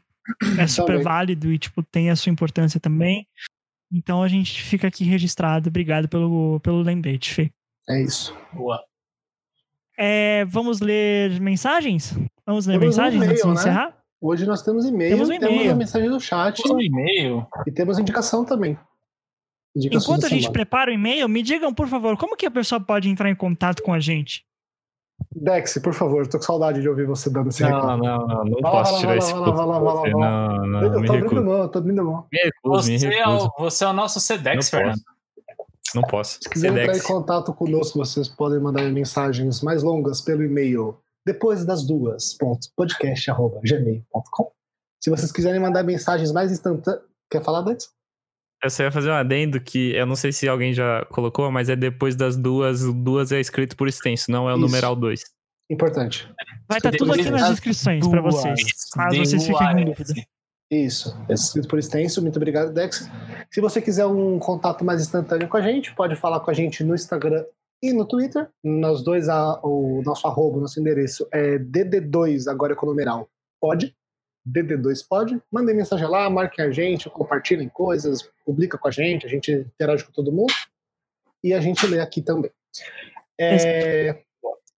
é super Também. válido e, tipo, tem a sua importância também. Então a gente fica aqui registrado. Obrigado pelo, pelo lembrete, Fê. É isso. Boa. É, vamos ler mensagens? Vamos ler um mensagens antes de e-mail, né? Hoje nós temos e-mail, Temos temos, um e-mail. a mensagem do chat Um e-mail. e temos indicação também. Indicações Enquanto a gente prepara o e-mail, me digam, por favor, como que a pessoa pode entrar em contato com a gente? Dex, por favor, tô com saudade de ouvir você dando esse Não, recado. não, não, não Vai lá, posso lá, tirar esse lá, lá, lá, lá. Não, não, eu me tô abrindo recuso. mão, eu tô abrindo mão. Me me Você é, o, você é o nosso Sedex, Não Fernando. posso. Não posso. Se quiser entrar em contato conosco, vocês podem mandar mensagens mais longas pelo e-mail depois das duas, ponto, podcast.gmail.com. Se vocês quiserem mandar mensagens mais instantâneas. Quer falar, Dex? Eu só ia fazer um adendo que eu não sei se alguém já colocou, mas é depois das duas. Duas é escrito por extenso, não é o Isso. numeral 2. Importante. Vai estar tudo aqui nas descrições para vocês, caso vocês fiquem com dúvida. Isso, é escrito por extenso. Muito obrigado, Dex. Se você quiser um contato mais instantâneo com a gente, pode falar com a gente no Instagram e no Twitter. Nós dois, a- o nosso arroba, o nosso endereço é DD2, agora é com numeral. Pode. DD2 pode. Mandem mensagem lá, marquem a gente, compartilhem coisas, publica com a gente, a gente interage com todo mundo. E a gente lê aqui também. É,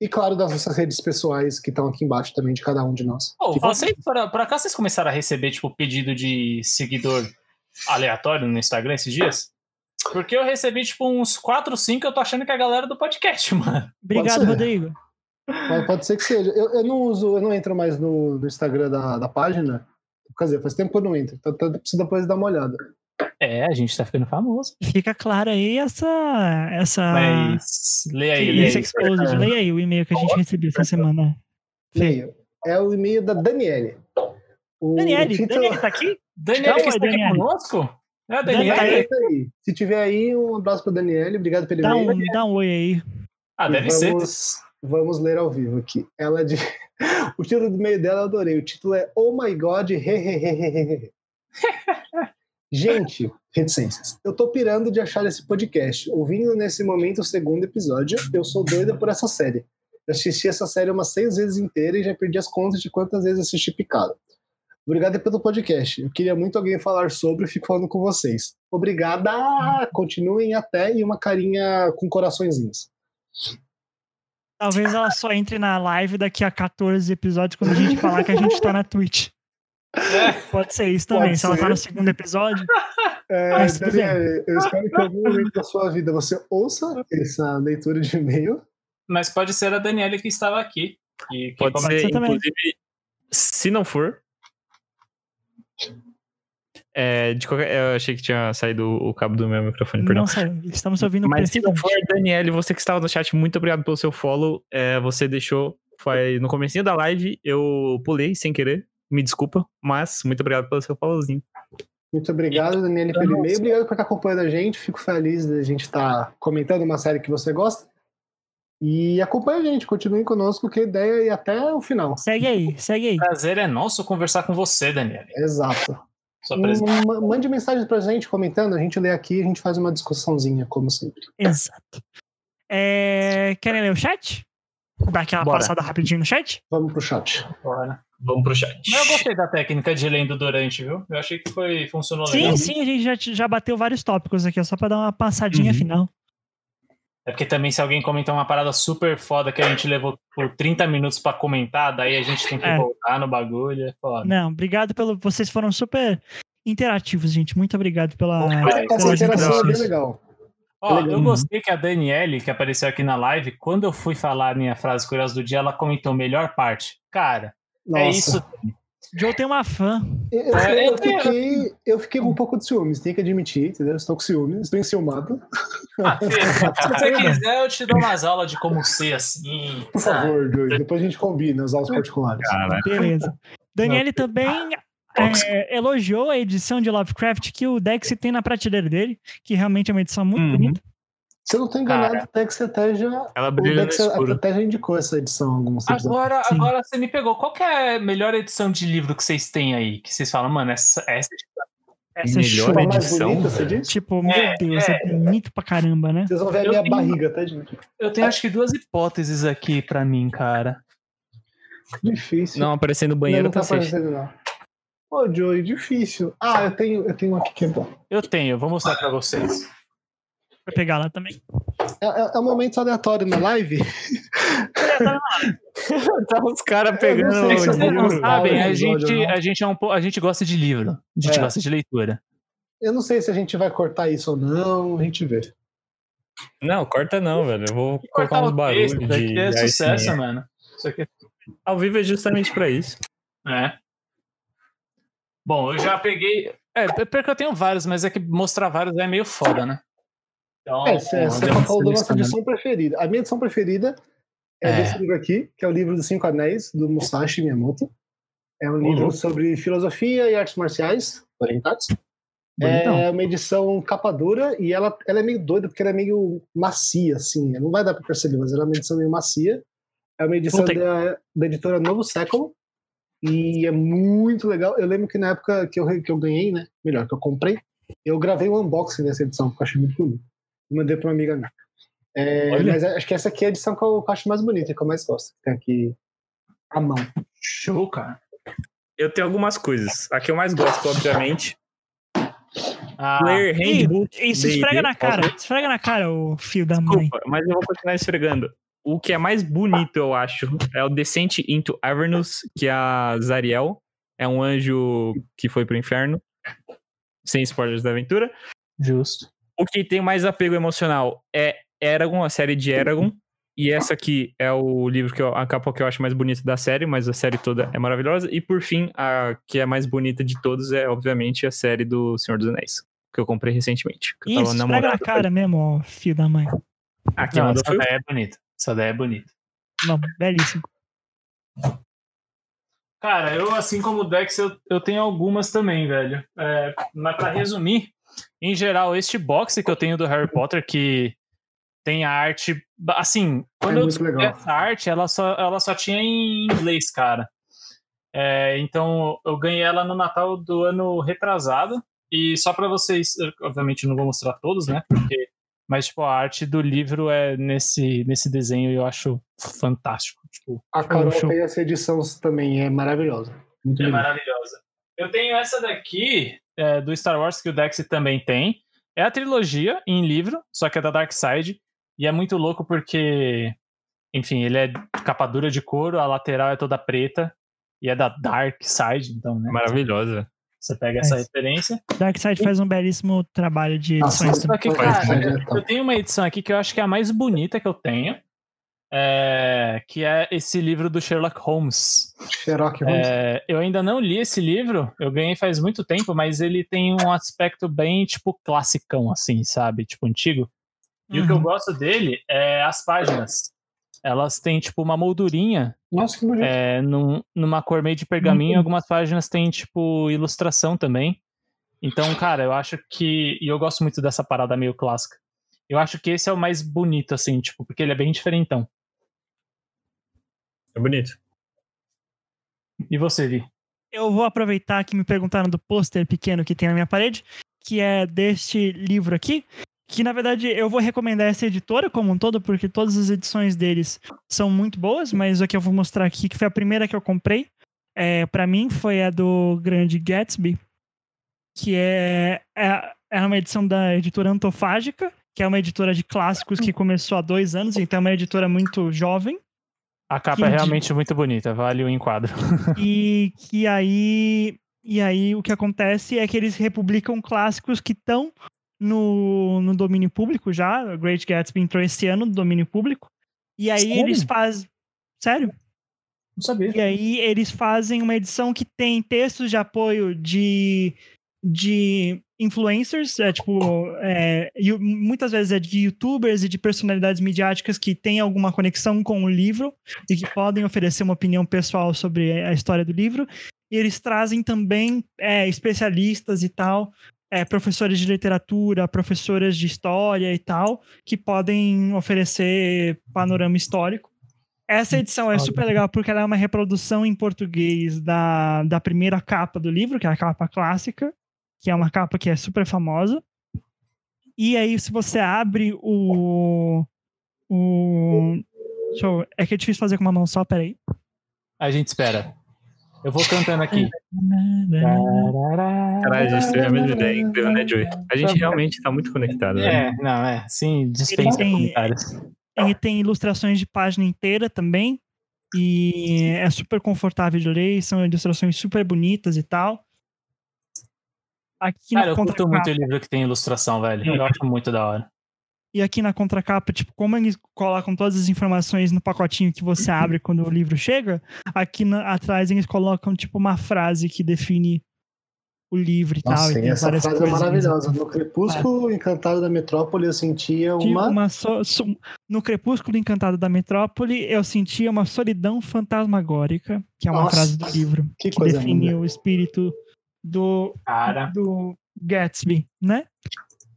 E claro, das nossas redes pessoais que estão aqui embaixo também de cada um de nós. Que- vocês, por, por acaso vocês começaram a receber, tipo, pedido de seguidor aleatório no Instagram esses dias? Porque eu recebi, tipo, uns 4, 5, eu tô achando que é a galera do podcast, mano. Obrigado. Rodrigo. Mas pode ser que seja. Eu, eu não uso, eu não entro mais no, no Instagram da, da página. Quer dizer, faz tempo que eu não entro. Então então preciso depois dar uma olhada. É, a gente tá ficando famoso. Fica clara aí essa. essa Mas lê aí, esse aí. exposed. Leia aí o e-mail que a gente recebeu essa semana. E-mail. É o e-mail da Daniele. O Daniele, título- Daniele tá aqui? Daniel, Calma, que está aqui Daniele. conosco? É a Daniele, Daniela? tá aí? É. Se tiver aí, um abraço para Daniele. Obrigado pelo Dá e-mail. um, dá um oi aí. Ah, deve ser. vamos, vamos ler ao vivo aqui. Ela de... O título do e-mail dela eu adorei. O título é Oh My God. hehehehehe. Gente, reticências. Eu tô pirando de achar esse podcast. Ouvindo nesse momento o segundo episódio, eu sou doida por essa série. Eu assisti essa série umas seis vezes inteira e já perdi as contas de quantas vezes assisti picado. Obrigada pelo podcast. Eu queria muito alguém falar sobre e fico falando com vocês. Obrigada! Continuem até e uma carinha com coraçõezinhos. Talvez ela só entre na live daqui a 14 episódios quando a gente falar que a gente tá na Twitch. Pode ser isso também. Pode Se ela tá no segundo episódio. É, Daniel, eu espero que em algum momento da sua vida você ouça essa leitura de e-mail. Mas pode ser a Daniela que estava aqui. Que, que Pode comentou. ser, ser também. inclusive, se não for. É, de qualquer, eu achei que tinha saído o cabo do meu microfone, perdão. Não sei. Estamos ouvindo Mas se não for, Daniele, você que estava no chat, muito obrigado pelo seu follow. É, você deixou. Foi no comecinho da live, eu pulei sem querer. Me desculpa, mas muito obrigado pelo seu followzinho. Muito obrigado, Daniele, pelo e-mail. Obrigado por estar acompanhando a gente. Fico feliz de a gente estar comentando uma série que você gosta. E acompanha a gente, continuem conosco, que a ideia é ir até o final. Segue aí, segue aí. Prazer é nosso conversar com você, Daniel. Exato. Mande mensagem pra gente comentando, a gente lê aqui e a gente faz uma discussãozinha, como sempre. Exato. É, Querem ler o chat? Dar aquela Bora. passada rapidinho no chat? Vamos pro chat. Bora. Vamos pro chat. Mas eu gostei da técnica de lendo durante, viu? Eu achei que foi funcionou legal. Sim, sim, a gente já, já bateu vários tópicos aqui, ó, só pra dar uma passadinha Uhum. final. É porque também se alguém comentar uma parada super foda que a gente levou por 30 minutos pra comentar, daí a gente tem que É. voltar no bagulho, é foda. Não, obrigado pelo. Vocês foram super interativos, gente. Muito obrigado pela. Essa Essa interação é bem legal. Ó, legal. eu gostei que a Daniele, que apareceu aqui na live, quando eu fui falar a minha frase curiosa do dia, ela comentou melhor parte. Cara, Nossa. é isso. Joe tem uma fã. Eu, eu- É, fiquei, eu fiquei com um pouco de ciúmes, tenho que admitir, entendeu? Estou com ciúmes, estou enciumado. Ah, filho, se você quiser, eu te dou umas aulas de como ser assim. Por sabe? favor, Joey, depois a gente combina as aulas particulares. Cara, Beleza. Daniele também é, elogiou a edição de Lovecraft que o Dex tem na prateleira dele, que realmente é uma edição muito Uhum. bonita. Se eu não estou enganado, Cara. o Dex até já, ela o brilha no Dex escuro. até já indicou essa edição em alguns. Agora, Sim. agora você me pegou. Qual que é a melhor edição de livro que vocês têm aí? Que vocês falam, mano, essa, essa Essa é Melhor mais edição, bonita, você? Tipo, meu É, Deus, é bonito pra caramba, né? Vocês vão ver a minha tenho- barriga, tá, gente? Eu tenho acho que duas hipóteses aqui pra mim, cara. Difícil. Não, aparecendo no banheiro não tá tá safe. aparecendo, não. Ô, Joey, difícil. Ah, eu tenho, eu tenho um aqui que é bom. Eu tenho, vou mostrar pra vocês. Vou pegar lá também. É, é- é um momento aleatório na live. Tá os caras pegando não sei Vocês gostar. sabem, a gente, não. a, gente é um, a gente gosta de livro. A gente É. gosta de leitura. Eu não sei se a gente vai cortar isso ou não, a gente vê. Não, corta não, velho. Eu vou colocar Cortar uns barulhos de daqui é sucesso, mano. Isso aqui Ao vivo é justamente pra isso. é. Bom, eu já peguei. É, é porque eu tenho vários, mas é que mostrar vários é meio foda, né? Então, É, você ver. falou da nossa edição preferida. A minha edição preferida é, É. desse livro aqui, que é o livro dos Cinco Anéis, do Musashi Miyamoto. É um livro Uhum. sobre filosofia e artes marciais orientais. Bonitão. É uma edição capa dura e ela, ela é meio doida porque ela é meio macia, assim. Não vai dar pra perceber, mas ela é uma edição meio macia. É uma edição da, da editora Novo Século. E é muito legal. Eu lembro que na época que eu, que eu ganhei, né? Melhor, que eu comprei, eu gravei um unboxing dessa edição, que eu achei muito bonito. Mandei pra uma amiga minha. É, mas acho que essa aqui é a edição que eu, que eu acho mais bonita, que eu mais gosto. Tem aqui a mão. Show, cara. Eu tenho algumas coisas. A que eu mais gosto, obviamente. Ah, Player Handbook. Isso esfrega na cara. Esfrega na cara, o fio da mãe. Desculpa, mas eu vou continuar esfregando. O que é mais bonito, eu acho, é o Descent into Avernus, que é a Zariel. É um anjo que foi pro inferno. Sem spoilers da aventura. justo. O que tem mais apego emocional é Eragon, a série de Eragon. E essa aqui é o livro que eu, a capa que eu acho mais bonita da série, mas a série toda é maravilhosa. E por fim, a que é mais bonita de todos é, obviamente, a série do Senhor dos Anéis, que eu comprei recentemente. Que eu Isso, tava esfrega na cara mesmo, ó, fio da mãe. Aqui Não, mandou essa daí é bonita. Essa daí é bonita. Não, belíssimo. Cara, eu, assim como o Dex, eu, eu tenho algumas também, velho. É, mas pra resumir, em geral, este box que eu tenho do Harry Potter, que tem a arte. Assim, quando É eu descobri essa arte, ela só, ela só tinha em inglês, cara. É, então, eu ganhei ela no Natal do ano retrasado. E só pra vocês, obviamente, não vou mostrar todos, né? Porque, mas, tipo, a arte do livro é nesse, nesse desenho e eu acho fantástico. Tipo, A Carol tem essa edição também, é maravilhosa. Muito é maravilhosa. Eu tenho essa daqui, é, do Star Wars, que o Dex também tem. É a trilogia em livro, só que é da Dark Side. E é muito louco porque, enfim, ele é capa dura de couro, a lateral é toda preta. E é da Dark Side, então, né? Maravilhosa. Você pega essa É. referência. Darkseid faz um belíssimo trabalho de Nossa, edições Só que, cara, eu tenho uma edição aqui que eu acho que é a mais bonita que eu tenho. É, que é esse livro do Sherlock Holmes. Sherlock Holmes. É, eu ainda não li esse livro, eu ganhei faz muito tempo, mas ele tem um aspecto bem, tipo, classicão, assim, sabe? Tipo, antigo. E o que eu Uhum. gosto dele é as páginas. Elas têm, tipo, uma moldurinha Nossa, que bonito. é, num- numa cor meio de pergaminho. Algumas páginas têm, tipo, ilustração também. Então, cara, eu acho que. E eu gosto muito dessa parada meio clássica. Eu acho que esse é o mais bonito, assim, tipo, porque ele é bem diferentão. É bonito. E você, Vi? Eu vou aproveitar que me perguntaram do pôster pequeno que tem na minha parede, que é deste livro aqui, que na verdade eu vou recomendar essa editora como um todo, porque todas as edições deles são muito boas, mas o que eu vou mostrar aqui, que foi a primeira que eu comprei, é, para mim foi a do Grande Gatsby, que é, é, é uma edição da editora Antofágica, que é uma editora de clássicos que começou há dois anos, então é uma editora muito jovem. A capa é realmente muito bonita, vale o enquadro. e que aí e aí o que acontece é que eles republicam clássicos que estão no, no domínio público já. O Great Gatsby entrou esse ano no domínio público. E aí Sério? eles fazem. Sério? Não sabia. E aí eles fazem uma edição que tem textos de apoio de, de influencers, é tipo, é, yu- muitas vezes é de youtubers e de personalidades midiáticas que têm alguma conexão com o livro e que podem oferecer uma opinião pessoal sobre a história do livro. E eles trazem também é, especialistas e tal, é, professores de literatura, professoras de história e tal, que podem oferecer panorama histórico. Essa edição é super legal porque ela é uma reprodução em português da, da primeira capa do livro, que é a capa clássica, que é uma capa que é super famosa. E aí, se você abre o. o deixa eu, é que é difícil fazer com uma mão só, peraí. A gente espera. Eu vou cantando aqui. Caralho, a gente teve a mesma ideia, incrível, né, Joey? A gente realmente tá muito conectado, velho. É, não, é. Sim, dispensa Ele tem- comentários. Ele tem ilustrações de página inteira também. E é super confortável de ler, são ilustrações super bonitas e tal. Aqui Cara, na eu curto muito livro que tem ilustração, velho. Eu acho muito da hora. e aqui na contracapa, tipo, como eles colocam todas as informações no pacotinho que você abre quando o livro chega, aqui na- atrás eles colocam, tipo, uma frase que define o livro e tal. Nossa, e sim, tem essa frase é coisinhas. maravilhosa. No Crepúsculo Encantado da Metrópole, eu sentia uma. uma so- so- No Crepúsculo Encantado da Metrópole, eu sentia uma solidão fantasmagórica, que é uma Nossa, frase do livro, que que, coisa define linda. o espírito do, Cara, do Gatsby, né?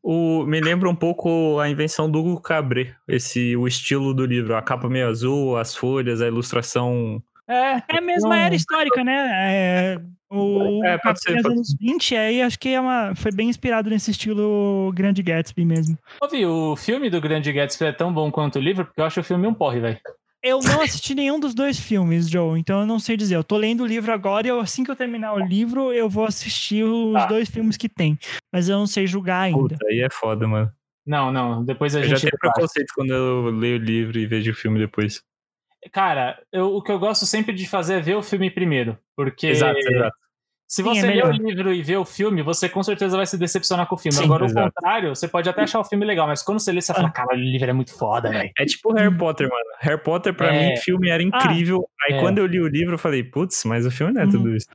O, me lembra um pouco a invenção do Hugo Cabret, esse, o estilo do livro, a capa meio azul, as folhas, a ilustração. é. É a mesma era histórica, né? É, o É, pode ser, pode anos 20, aí acho que é uma, foi bem inspirado nesse estilo Grande Gatsby mesmo. Ouvi, o filme do Grande Gatsby é tão bom quanto o livro, porque eu acho o filme um porre, velho. Eu não assisti nenhum dos dois filmes, Joe, então eu não sei dizer. Eu tô lendo o livro agora e eu, assim que eu terminar o livro, eu vou assistir os Tá. dois filmes que tem. Mas eu não sei julgar ainda. Puta, aí é foda, mano. Não, não, depois a Eu já gente. tenho preconceito quando eu leio o livro e vejo o filme depois. Cara, eu- o que eu gosto sempre de fazer é ver o filme primeiro. Porque Exato, exato. Se Sim, é você lê o livro e vê o filme, você com certeza vai se decepcionar com o filme. Sim, Agora, exato. o contrário, você pode até achar o filme legal, mas quando você lê, você fala, cara, o livro é muito foda, velho. É tipo Harry Potter, mano. Harry Potter, pra É. mim, filme era incrível. Aí É. quando eu li o livro, eu falei, putz, mas o filme não é Uhum. tudo isso.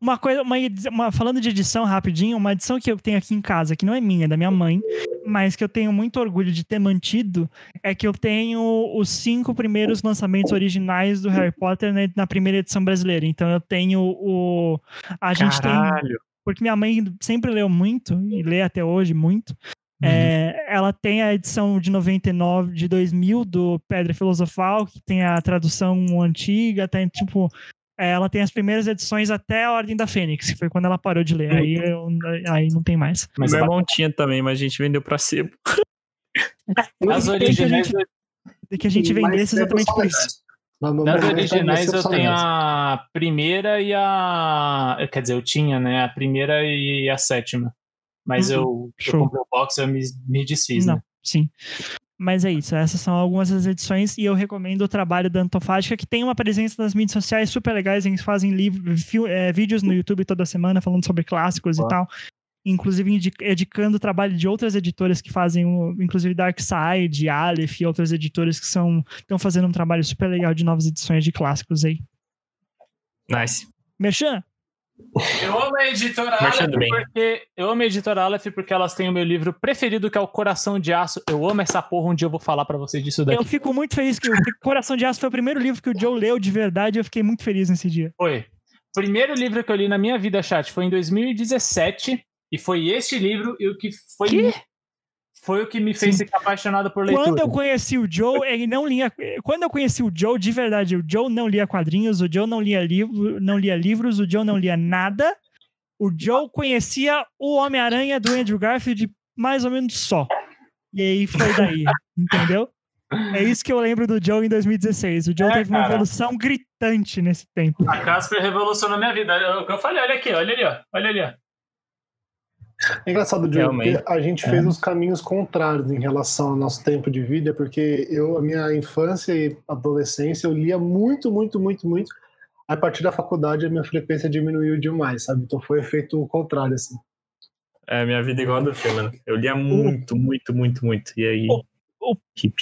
Uma coisa, uma, uma- falando de edição rapidinho, uma edição que eu tenho aqui em casa, que não é minha, é da minha mãe, mas que eu tenho muito orgulho de ter mantido, é que eu tenho os cinco primeiros lançamentos originais do Harry Potter né, na primeira edição brasileira. Então eu tenho o. A gente tem. Caralho. Porque minha mãe sempre leu muito, e lê até hoje muito. É, ela tem a edição de 99, de 2000 do Pedra Filosofal, que tem a tradução antiga, tem tipo. É, ela tem as primeiras edições até a Ordem da Fênix, que foi quando ela parou de ler. Aí, eu- aí não tem mais. Mas Meu a- irmão tinha também, mas a gente vendeu pra sebo. as originais, Que a gente Mas vendesse é exatamente por isso. Mas- originais eu tenho a primeira e a. Quer dizer, eu tinha, né? A primeira e a sétima. Mas Uhum. eu, eu comprei o box e eu me, me desfiz, Não, né? sim. Mas é isso, essas são algumas das edições e eu recomendo o trabalho da Antofágica, que tem uma presença nas mídias sociais super legais, eles fazem livro, fio- é, vídeos no YouTube toda semana falando sobre clássicos Boa. e tal. Inclusive indi- indicando o trabalho de outras editoras que fazem, o, inclusive Darkside, Aleph e outras editoras que são estão fazendo um trabalho super legal de novas edições de clássicos aí. Nice. Merchan, Eu amo a editora Aleph porque eu amo a editora Aleph porque elas têm o meu livro preferido que é o Coração de Aço. Eu amo essa porra, um dia eu vou falar pra vocês disso daqui. eu fico muito feliz que o Coração de Aço foi o primeiro livro que o Joe leu de verdade e eu fiquei muito feliz nesse dia. Foi. Primeiro livro que eu li na minha vida, chat, foi em 2017 e foi este livro e o que foi Que? Foi o que me fez Sim. ficar apaixonado por leitura. Quando eu conheci o Joe, ele não lia. Quando eu conheci o Joe, de verdade, o Joe não lia quadrinhos, o Joe não lia livro, não lia livros, o Joe não lia nada. O Joe conhecia o Homem-Aranha do Andrew Garfield mais ou menos só. E aí foi daí, entendeu? É isso que eu lembro do Joe em 2016. O Joe É, teve uma cara. evolução gritante nesse tempo. A Casper revolucionou minha vida. É o que eu falei, olha aqui, olha ali, ó. Olha ali, ó. É engraçado, Diogo, porque a gente É. fez os caminhos contrários em relação ao nosso tempo de vida, porque eu, a minha infância e adolescência, eu lia muito, muito, muito, muito. A partir da faculdade, a minha frequência diminuiu demais, sabe? Então foi efeito contrário, assim. É, minha vida é igual a do Fê, mano. Eu lia muito, muito, muito, muito. E aí. O- o- Hip.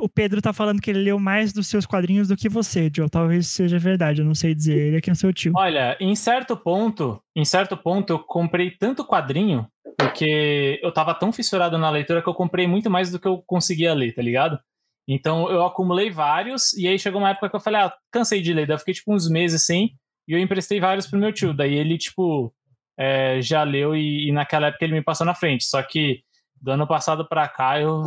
O Pedro tá falando que ele leu mais dos seus quadrinhos do que você, Joe. Talvez seja verdade, eu não sei dizer. Ele é que é seu tio. Olha, em certo ponto, em certo ponto, eu comprei tanto quadrinho, porque eu tava tão fissurado na leitura que eu comprei muito mais do que eu conseguia ler, tá ligado? Então eu acumulei vários, e aí chegou uma época que eu falei, ah, cansei de ler. Daí eu fiquei tipo uns meses sem, e eu emprestei vários pro meu tio. Daí ele, tipo, é, já leu e, e naquela época ele me passou na frente. Só que do ano passado pra cá eu,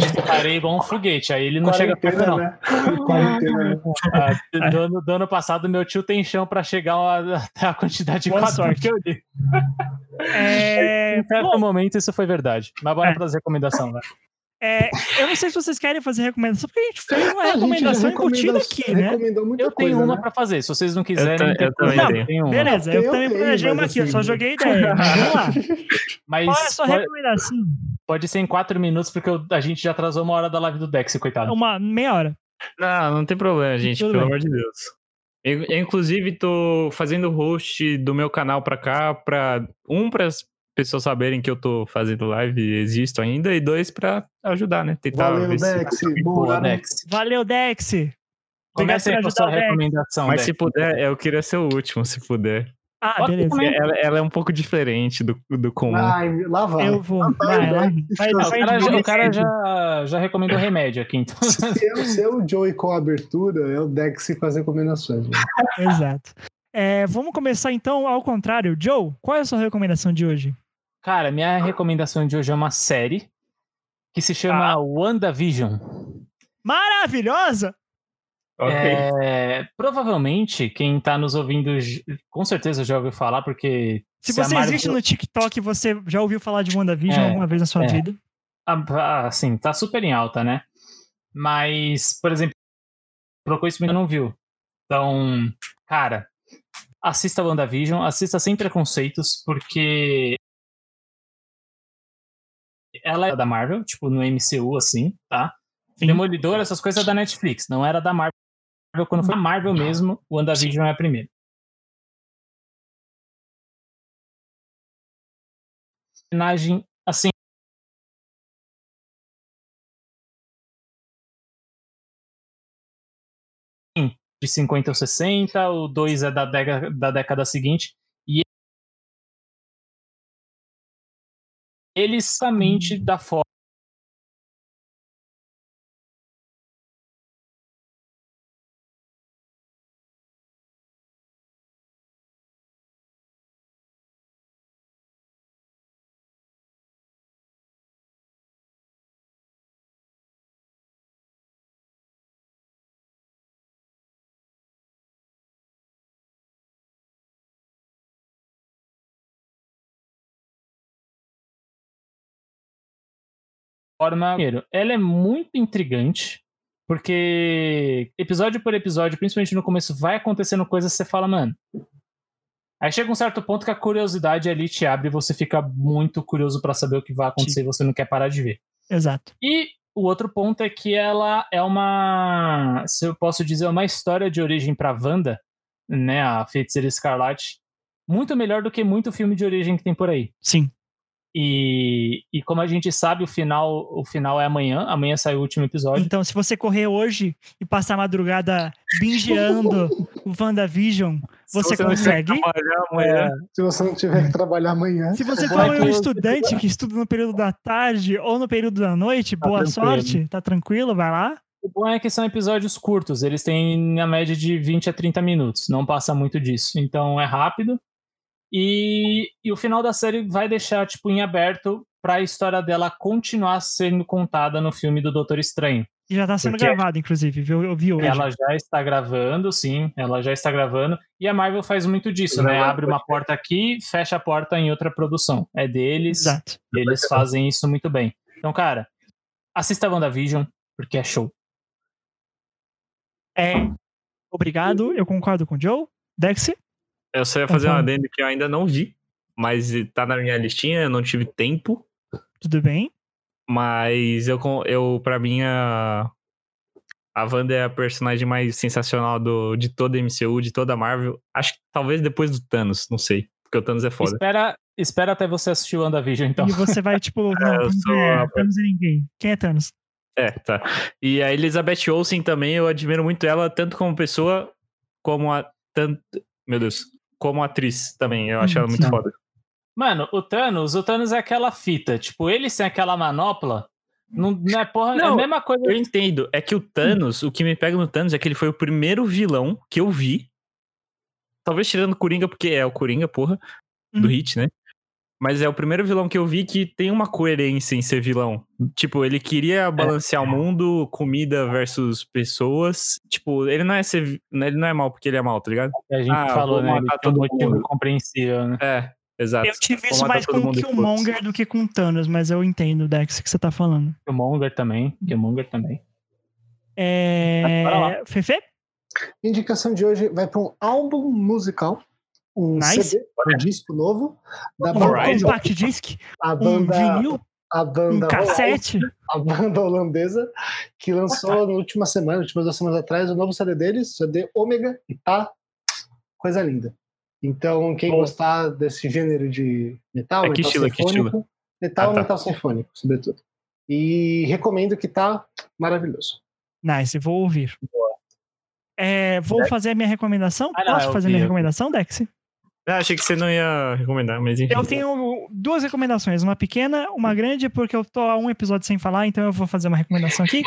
disparei igual um foguete. Aí ele não chega perto, não. né? Quarentena, né? Ah, do, ano, do ano passado, meu tio tem chão pra chegar a- até a quantidade de sorte. que eu li. É, Em certo bom, momento, isso foi verdade. Mas bora É. para as recomendações, né? É, eu não sei se vocês querem fazer recomendação, porque a gente fez uma A recomendação embutida aqui, né? Eu tenho coisa, uma né? pra fazer. Se vocês não quiserem, não tem eu também problema. tenho. uma. Beleza, eu, Eu também planejei uma aqui, eu só assim- joguei ideia. Mas vamos lá. Mas Qual é a sua pode, recomendação? pode ser em quatro minutos, porque eu- a gente já atrasou uma hora da live do Dex, coitado. Uma meia hora. Não, não tem problema, gente, Tudo pelo bem. amor de Deus. Eu, eu, inclusive, tô fazendo host do meu canal pra cá, pra um, para as pessoas saberem que eu tô fazendo live e existo ainda, e dois, pra ajudar, né? Tentar Valeu, ver se- Dex. Boa, Boa, Dex. Valeu, Dex. Obrigado Comece aí com a ajudar sua o Dex. recomendação, Mas Dex. se puder, eu queria ser o último, se puder. Ah, Pode beleza. Ela, ela é um pouco diferente do, do comum. Ai, lá vai. Eu vou. Ah, Vai, vai, lá. vai. Vai, o cara, já, o cara já, já recomendou remédio aqui, então. Se eu ser o Joey com a abertura, é o Dex que faz recomendações. né? Exato. É, vamos começar então ao contrário. Joe, qual é a sua recomendação de hoje? Cara, minha recomendação de hoje é uma série que se chama WandaVision. Maravilhosa! Ok. É, provavelmente, quem tá nos ouvindo, com certeza já ouviu falar, porque. Se a você Marvel- existe no TikTok, você já ouviu falar de WandaVision É, alguma vez na sua é. vida? Ah, Assim, tá super em alta, né? Mas, por exemplo, procurou isso e ainda não viu. Então, cara, assista WandaVision, assista sem preconceitos, porque ela é da Marvel, tipo, no MCU, assim, tá? Sim. Demolidor, essas coisas da Netflix, não era da Marvel. Quando foi a Marvel mesmo, o WandaVision é a primeira. Personagem, assim, de 50 ou 60, o 2 é da década, da década seguinte, e eles somente da forma forma. Primeiro, ela é muito intrigante, porque episódio por episódio, principalmente no começo, vai acontecendo coisas que você fala, mano. Aí chega um certo ponto que a curiosidade ali te abre e você fica muito curioso pra saber o que vai acontecer e você não quer parar de ver. Exato. E o outro ponto é que ela é uma, se eu posso dizer, uma história de origem pra Wanda, né, a Feiticeira Escarlate, muito melhor do que muito filme de origem que tem por aí. Sim. E, e como a gente sabe, o final, o final é amanhã. Amanhã sai o último episódio. Então, se você correr hoje e passar a madrugada bingeando o WandaVision, Se você tiver consegue. amanhã, Se você não tiver que trabalhar amanhã. Se você for é que um estudante que estuda no período da tarde ou no período da noite, Tá boa tranquilo. sorte, tá tranquilo, vai lá. O bom é que são episódios curtos. Eles têm a média de 20 a 30 minutos. Não passa muito disso. Então é rápido. E, e o final da série vai deixar tipo em aberto para a história dela continuar sendo contada no filme do Doutor Estranho. E já tá sendo Porque- gravado, inclusive, viu? Eu vi hoje. Ela já está gravando, sim, ela já está gravando. E a Marvel faz muito disso, né? Abre uma porta aqui, fecha a porta em outra produção. É deles, Exato. eles fazem isso muito bem. Então, cara, assista WandaVision, porque é show. É. Obrigado, eu concordo com o Joe. Dex, Eu só ia fazer um Uhum. adendo que eu ainda não vi, mas tá na minha listinha, eu não tive tempo. tudo bem? Mas eu, eu pra mim, a, a Wanda é a personagem mais sensacional do, de toda a MCU, de toda a Marvel. Acho que talvez depois do Thanos, não sei. Porque o Thanos é foda. Espera, espera até você assistir o WandaVision, então. E você vai, tipo, não, eu Thanos sou é, a- Thanos é ninguém. Quem é Thanos? É, tá. E a Elizabeth Olsen também, eu admiro muito ela, tanto como pessoa, como a. Tanto, meu Deus. Como atriz também. Eu acho ela muito sim. foda. Mano, o Thanos, o Thanos é aquela fita. Tipo, ele sem aquela manopla, não, não é porra, é Não, a mesma coisa. Eu entendo. É que o Thanos, o que me pega no Thanos é que ele foi o primeiro vilão que eu vi. Talvez tirando o Coringa, porque é o Coringa, porra, do Hum. Hit, né? Mas é o primeiro vilão que eu vi que tem uma coerência em ser vilão. Tipo, ele queria balancear o mundo, comida versus pessoas. Tipo, ele não é ser, ele não é mal porque ele é mal, tá ligado? que a gente Ah, falou, né? Ele um todo motivo mundo. compreensível, né? É, exato. Eu tive isso mais com o e. Killmonger do que com o Thanos, mas eu entendo, Dex, o que você tá falando. Killmonger também. Killmonger também. É... Fefe? Indicação de hoje vai para um álbum musical, um Nice. CD, um disco novo da Um banda, compact disc? a Um banda, vinil? a Um banda, cassete? a banda holandesa que lançou na última semana, últimas duas semanas atrás, o novo CD deles, CD Ômega, e tá coisa linda. Então, quem Bom. gostar desse gênero de metal, É que metal estilo, é que sinfônico, metal Ah, tá. metal sinfônico, sobretudo. E recomendo que tá maravilhoso. Nice, vou ouvir. É, vou fazer a minha recomendação? Ah, não, Posso fazer a minha recomendação, Dex? Ah, achei que você não ia recomendar, mas enfim. Eu tenho duas recomendações, uma pequena, uma grande, porque eu tô há um episódio sem falar, então eu vou fazer uma recomendação aqui.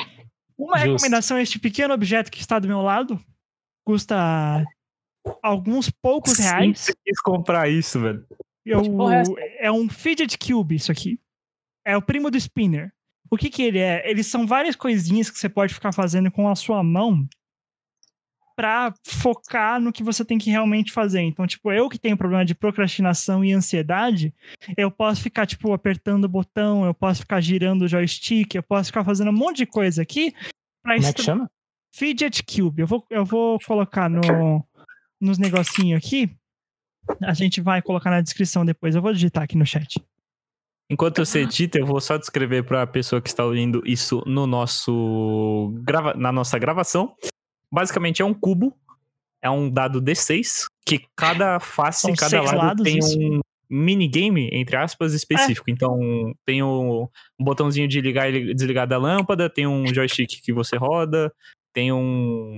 Uma Justo. recomendação é este pequeno objeto que está do meu lado. Custa alguns poucos reais. Sempre quis comprar isso, velho. Eu, é essa? é um fidget cube isso aqui. É o primo do spinner. O que que ele é? Eles são várias coisinhas que você pode ficar fazendo com a sua mão pra focar no que você tem que realmente fazer. Então, tipo, eu que tenho problema de procrastinação e ansiedade, eu posso ficar, tipo, apertando o botão, eu posso ficar girando o joystick, eu posso ficar fazendo um monte de coisa aqui pra Como é que chama? Fidget Cube. Eu vou, eu vou colocar no, nos negocinhos aqui. A gente vai colocar na descrição depois. Eu vou digitar aqui no chat. Enquanto você edita, eu vou só descrever pra pessoa que está ouvindo isso no nosso grava... na nossa gravação. Basicamente é um cubo, é um dado D6, que cada face, São cada lado lados, tem isso. um minigame, entre aspas, específico. Então tem o- um botãozinho de ligar e desligar da lâmpada, tem um joystick que você roda, tem um.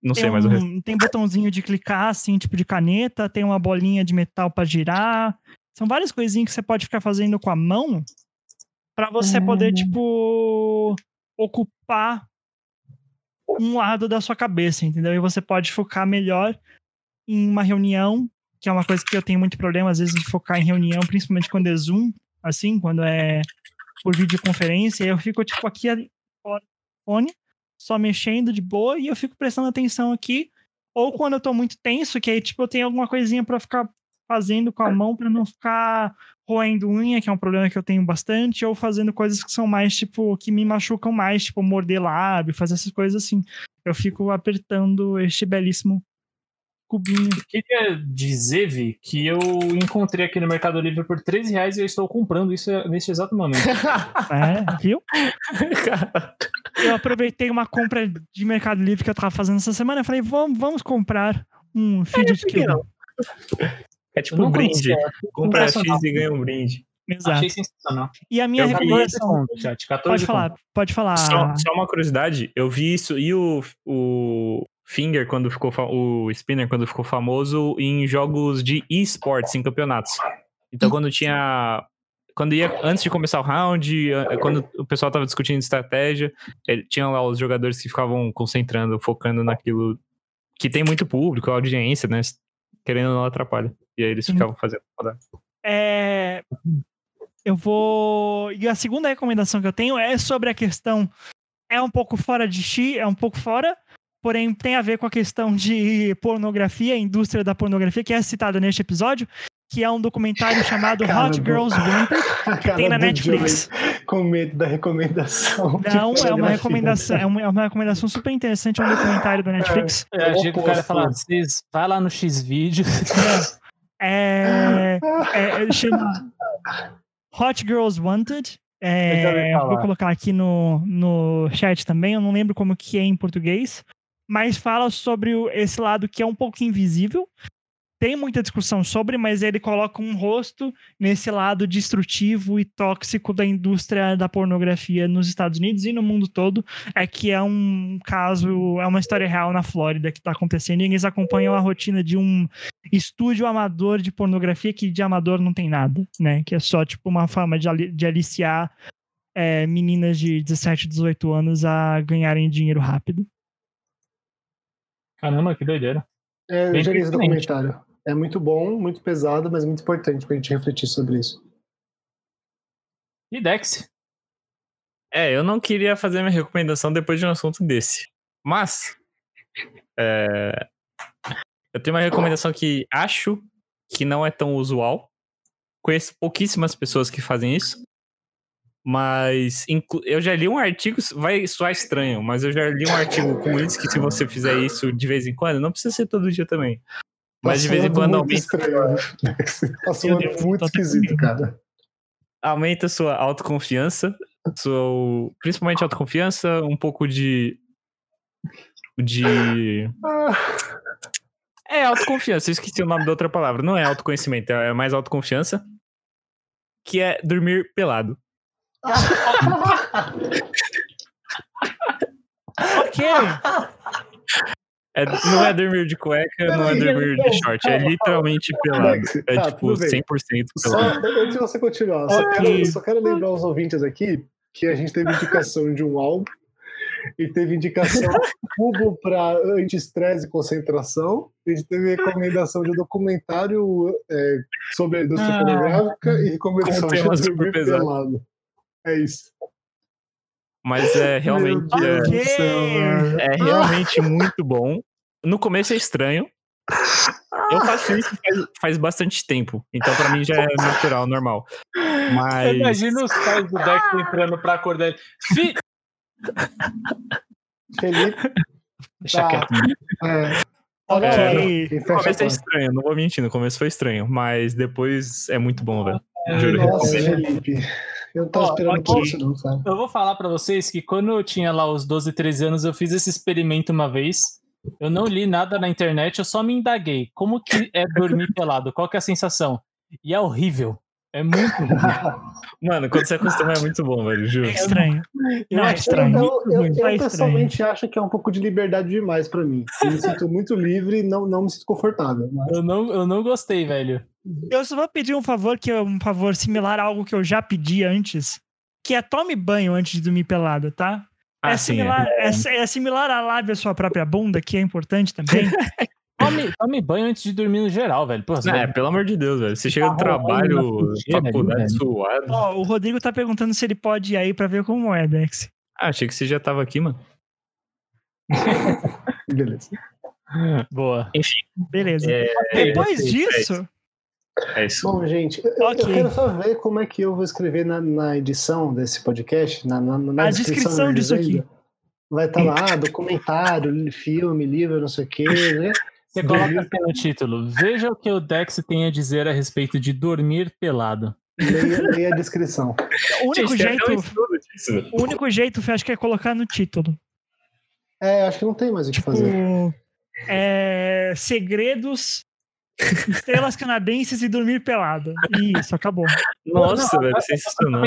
Não sei Tem, mais o resto. um, tem botãozinho de clicar, assim, tipo de caneta. Tem uma bolinha de metal pra girar. São várias coisinhas que você pode ficar fazendo com a mão pra você poder, tipo, ocupar um lado da sua cabeça, entendeu? E você pode focar melhor em uma reunião, que é uma coisa que eu tenho muito problema, às vezes, de focar em reunião, principalmente quando é Zoom, assim, quando é por videoconferência. Eu fico, tipo, aqui fora fone, só mexendo de boa, e eu fico prestando atenção aqui. Ou quando eu tô muito tenso, que aí, tipo, eu tenho alguma coisinha pra ficar fazendo com a mão pra não ficar roendo unha, que é um problema que eu tenho bastante, ou fazendo coisas que são mais, tipo, que me machucam mais, tipo, morder lábio, fazer essas coisas assim. Eu fico apertando este belíssimo cubinho. Queria dizer, Vi, que eu encontrei aqui no Mercado Livre por 13 reais e eu estou comprando isso neste exato momento. É, viu? Eu aproveitei uma compra de Mercado Livre que eu tava fazendo essa semana e falei, vamos, vamos comprar um fidget não? É tipo um brinde. Compra X e ganha um brinde. Exato. Achei sensacional. E a minha recomendação. Desconto, chat, 14 Pode falar, conto. pode falar. Só, só uma curiosidade, eu vi isso e o, o Finger quando ficou o Spinner quando ficou famoso em jogos de esportes, em campeonatos. Então quando tinha quando ia antes de começar o round, eh, quando o pessoal tava discutindo estratégia, ele, tinha lá os jogadores que ficavam concentrando, focando naquilo que tem muito público, audiência, né? Querendo ou não atrapalha. E aí eles ficavam fazendo. rodar. É, Eu vou. E a segunda recomendação que eu tenho é sobre a questão. É um pouco fora de chi, é um pouco fora, porém tem a ver com a questão de pornografia, a indústria da pornografia, que é citada neste episódio, que é um documentário chamado Cara, Hot do- Girls Wanted, que tem na Netflix. Joey Com medo da recomendação. Não, é uma recomendação, é uma, é uma recomendação super interessante, é um documentário da Netflix. Eu achei que o cara falar, vocês vai lá no X-Vídeo. É, é, é, chama Hot Girls Wanted. É, vou colocar aqui no, no chat também. Eu não lembro como que é em português, mas fala sobre esse lado que é um pouco invisível. Tem muita discussão sobre, mas ele coloca um rosto nesse lado destrutivo e tóxico da indústria da pornografia nos Estados Unidos e no mundo todo. É que é um caso, é uma história real na Flórida que está acontecendo e eles acompanham a rotina de um estúdio amador de pornografia que de amador não tem nada, né? Que é só tipo uma forma de, ali- de aliciar é, meninas de 17, 18 anos a ganharem dinheiro rápido. Caramba, que doideira. É, eu Bem já li esse documentário. É muito bom, muito pesado, mas muito importante pra gente refletir sobre isso. E Dex? É, eu não queria fazer minha recomendação depois de um assunto desse. Mas. é, eu tenho uma recomendação que acho que não é tão usual. Conheço pouquíssimas pessoas que fazem isso. Mas eu já li um artigo, vai soar estranho, mas eu já li um artigo com isso que se você fizer isso de vez em quando, não precisa ser todo dia também. Mas de vez em quando aumenta, estranho. Tá soando muito esquisito, cara. aumenta sua autoconfiança, sua, principalmente autoconfiança, um pouco de. de. Ah, É, autoconfiança, eu esqueci o nome da outra palavra. Não é autoconhecimento, é mais autoconfiança. Que é dormir pelado. Ok, É, não é dormir de cueca, não é dormir de short, é literalmente pelado. Max, É tá, tipo tudo bem. 100% Só, pelado. antes de você continuar, só, Ok. quero, só quero lembrar os ouvintes aqui que a gente teve indicação de um álbum e teve indicação cubo para anti-estresse e concentração. A gente teve recomendação de um documentário é, sobre a indústria Ah, pornográfica e recomendação com de dormir pelado. É isso. Mas é realmente, é, é realmente muito bom. No começo é estranho. Eu faço isso faz, faz bastante tempo. Então pra mim já é natural, normal. Mas. Imagina os pais do Dex entrando pra acordar ele. Fi... Felipe, Deixa Tá. quieto. é, tá Ok. hora. E No começo é estranho, não vou mentir, no começo foi estranho, mas depois é muito bom, velho. Juro. Nossa. Felipe. Eu não tava Ó, esperando por isso, não, cara. Eu vou falar pra vocês que quando eu tinha lá os 12, 13 anos, eu fiz esse experimento uma vez. Eu não li nada na internet, eu só me indaguei. Como que é dormir pelado? Qual que é a sensação? E é horrível. É muito ruim. Mano, quando você acostuma é muito bom, velho, juro. é estranho. Não, é Eu, estranho. eu, eu- eu É estranho. pessoalmente acho que é um pouco de liberdade demais pra mim. Eu me sinto muito livre e não, não me sinto confortável. Mas... Eu não, eu não gostei, velho. Eu só vou pedir um favor, que é um favor similar a algo que eu já pedi antes, que é tome banho antes de dormir pelado, tá? Ah, é, sim, similar, é. é similar a lave a sua própria bunda, que é importante também. Tome, tome banho antes de dormir no geral, velho. Pô, É, pelo amor de Deus, velho. Você chega do trabalho, ali, faculdade velho. suado. Ó, o Rodrigo tá perguntando se ele pode ir aí pra ver como é, Dex. Ah, achei que você já tava aqui, mano. Beleza. Boa. Beleza. É, Depois é, disso, É isso. Bom, gente, eu, eu Ok. quero só ver como é que eu vou escrever na, na edição desse podcast, na, na, na A descrição, descrição da disso aqui. Vai estar lá, ah, documentário, filme, livro, não sei o quê, né? Você coloca assim no título. Veja o que o Dex tem a dizer a respeito de dormir pelado. Leia, leia a descrição. o único Gente, jeito, o único jeito, acho que é colocar no título. É, acho que não tem mais o que Tipo, fazer. é, segredos, estrelas canadenses e dormir pelado. Isso, acabou. Nossa, velho, Tô sensacional.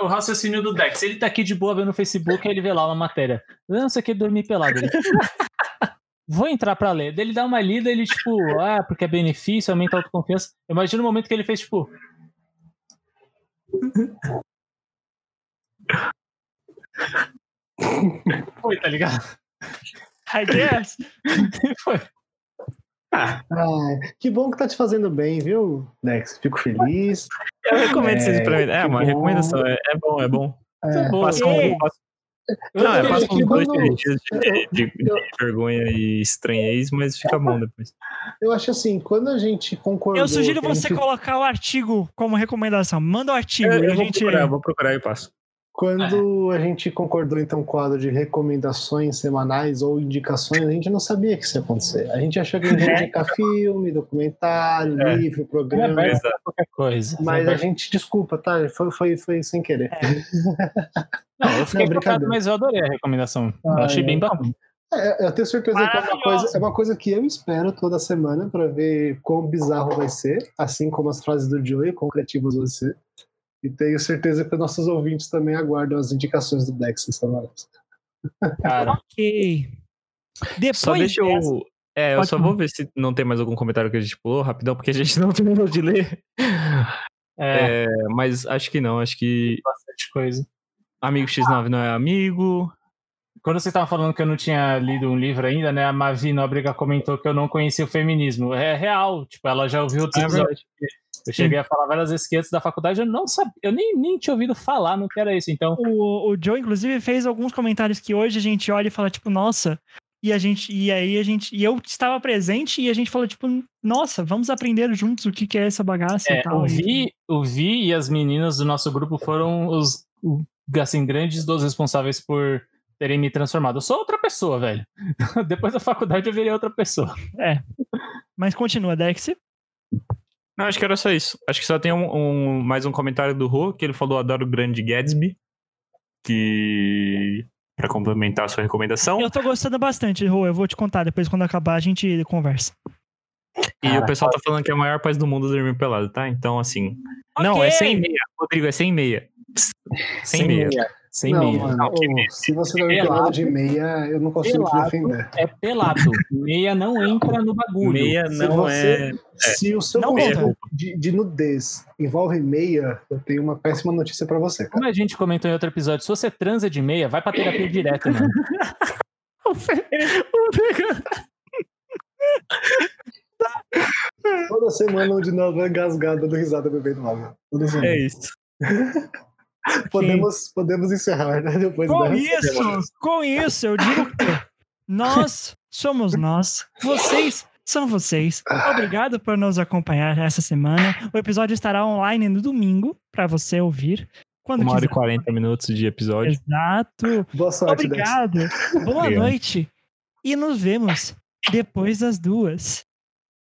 o raciocínio do Dex. Ele tá aqui de boa vendo no Facebook, aí ele vê lá uma matéria. Não, você quer dormir pelado. Ele... Vou entrar pra ler. Daí ele dá uma lida, ele, tipo, ah, porque é benefício, aumenta a autoconfiança. Imagina o momento que ele fez, tipo. Foi, tá ligado? I guess. Foi. Ai, que bom que tá te fazendo bem, viu, Dex? Fico feliz. Eu recomendo vocês É, experimentarem. É, que uma bom. recomendação. É, é bom, é bom. É, bom. Passa um, passa- não, é, eu passa fiquei uns dois, três dias de, de- de eu- vergonha e estranhez, mas fica bom depois. Eu acho assim, quando a gente concordou. Eu sugiro você gente- colocar o artigo como recomendação. Manda o artigo Eu, e eu a vou gente. procurar, eu vou procurar e passo. Quando a gente concordou então com o quadro de recomendações semanais ou indicações, a gente não sabia que isso ia acontecer. A gente achou que a gente ia indicar filme, documentário, É. livro, É programa. pra qualquer coisa. Mas É a gente, desculpa, tá? Foi, foi, foi sem querer. Não, eu fiquei Não, brincadeira. mas eu adorei a recomendação. eu Ah, achei é. bem bacana. É, eu tenho certeza que é uma, coisa, é uma coisa que eu espero toda semana pra ver quão bizarro vai ser, assim como as frases do Joey, quão criativas vão ser. E tenho certeza que nossos ouvintes também aguardam as indicações do Dex essa. Cara, Ok. Depois Só deixa dessa- eu. É, eu Pode só vou ver se não tem mais algum comentário que a gente pulou rapidão, porque a gente não terminou de ler. é, É, mas acho que não, acho que bastante coisa. amigo X9 não é amigo. Quando vocês estavam falando que eu não tinha lido um livro ainda, né? A Mavi Nóbrega comentou que eu não conhecia o feminismo. É real, tipo, ela já ouviu outros É episódios. Eu cheguei a falar várias vezes que antes da faculdade eu não sabia, eu nem, nem tinha ouvido falar no que era isso. Então, O, o Joe, inclusive, fez alguns comentários que hoje a gente olha e fala, tipo, nossa. E a gente. E aí a gente. E eu estava presente e a gente falou, tipo, nossa, vamos aprender juntos o que, que é essa bagaça é, e tal. o, Vi, o Vi e as meninas do nosso grupo foram os assim, grandes dos responsáveis por terem me transformado. Eu sou outra pessoa, velho. Depois da faculdade eu virei outra pessoa. Mas continua, Dex. Não, acho que era só isso. Acho que só tem um, um- mais um comentário do Rô, que ele falou adoro o grande Gatsby. Que. Pra complementar a sua recomendação. Eu tô gostando bastante, Rô. Eu vou te contar depois, quando acabar, a gente conversa. E Cara, o pessoal tá falando que é a maior paz do mundo dormir pelado, tá? Então, assim. Não, Ok. é sem meia. Rodrigo, é sem meia. Sem, meia. Sem não, meia. mano, Não, meia. se você tá me Pelado. de meia, eu não consigo te defender. É pelado. Meia não entra no bagulho. Meia Se não você- é. Se o seu Não conceito de, de nudez envolve meia, eu tenho uma péssima notícia pra você, cara. Como a gente comentou em outro episódio, se você transa de meia, vai pra terapia direto, mano. Toda semana onde nós vai engasgar dando risada bebendo água. É isso. podemos, podemos encerrar, né? Depois Com isso, com isso, eu digo que nós somos nós, vocês são vocês. Obrigado por nos acompanhar essa semana. O episódio estará online no domingo para você ouvir quando Uma hora e quiser. 40 minutos de episódio. Exato. Boa sorte. Obrigado. Boa Obrigado. noite. E nos vemos depois das duas.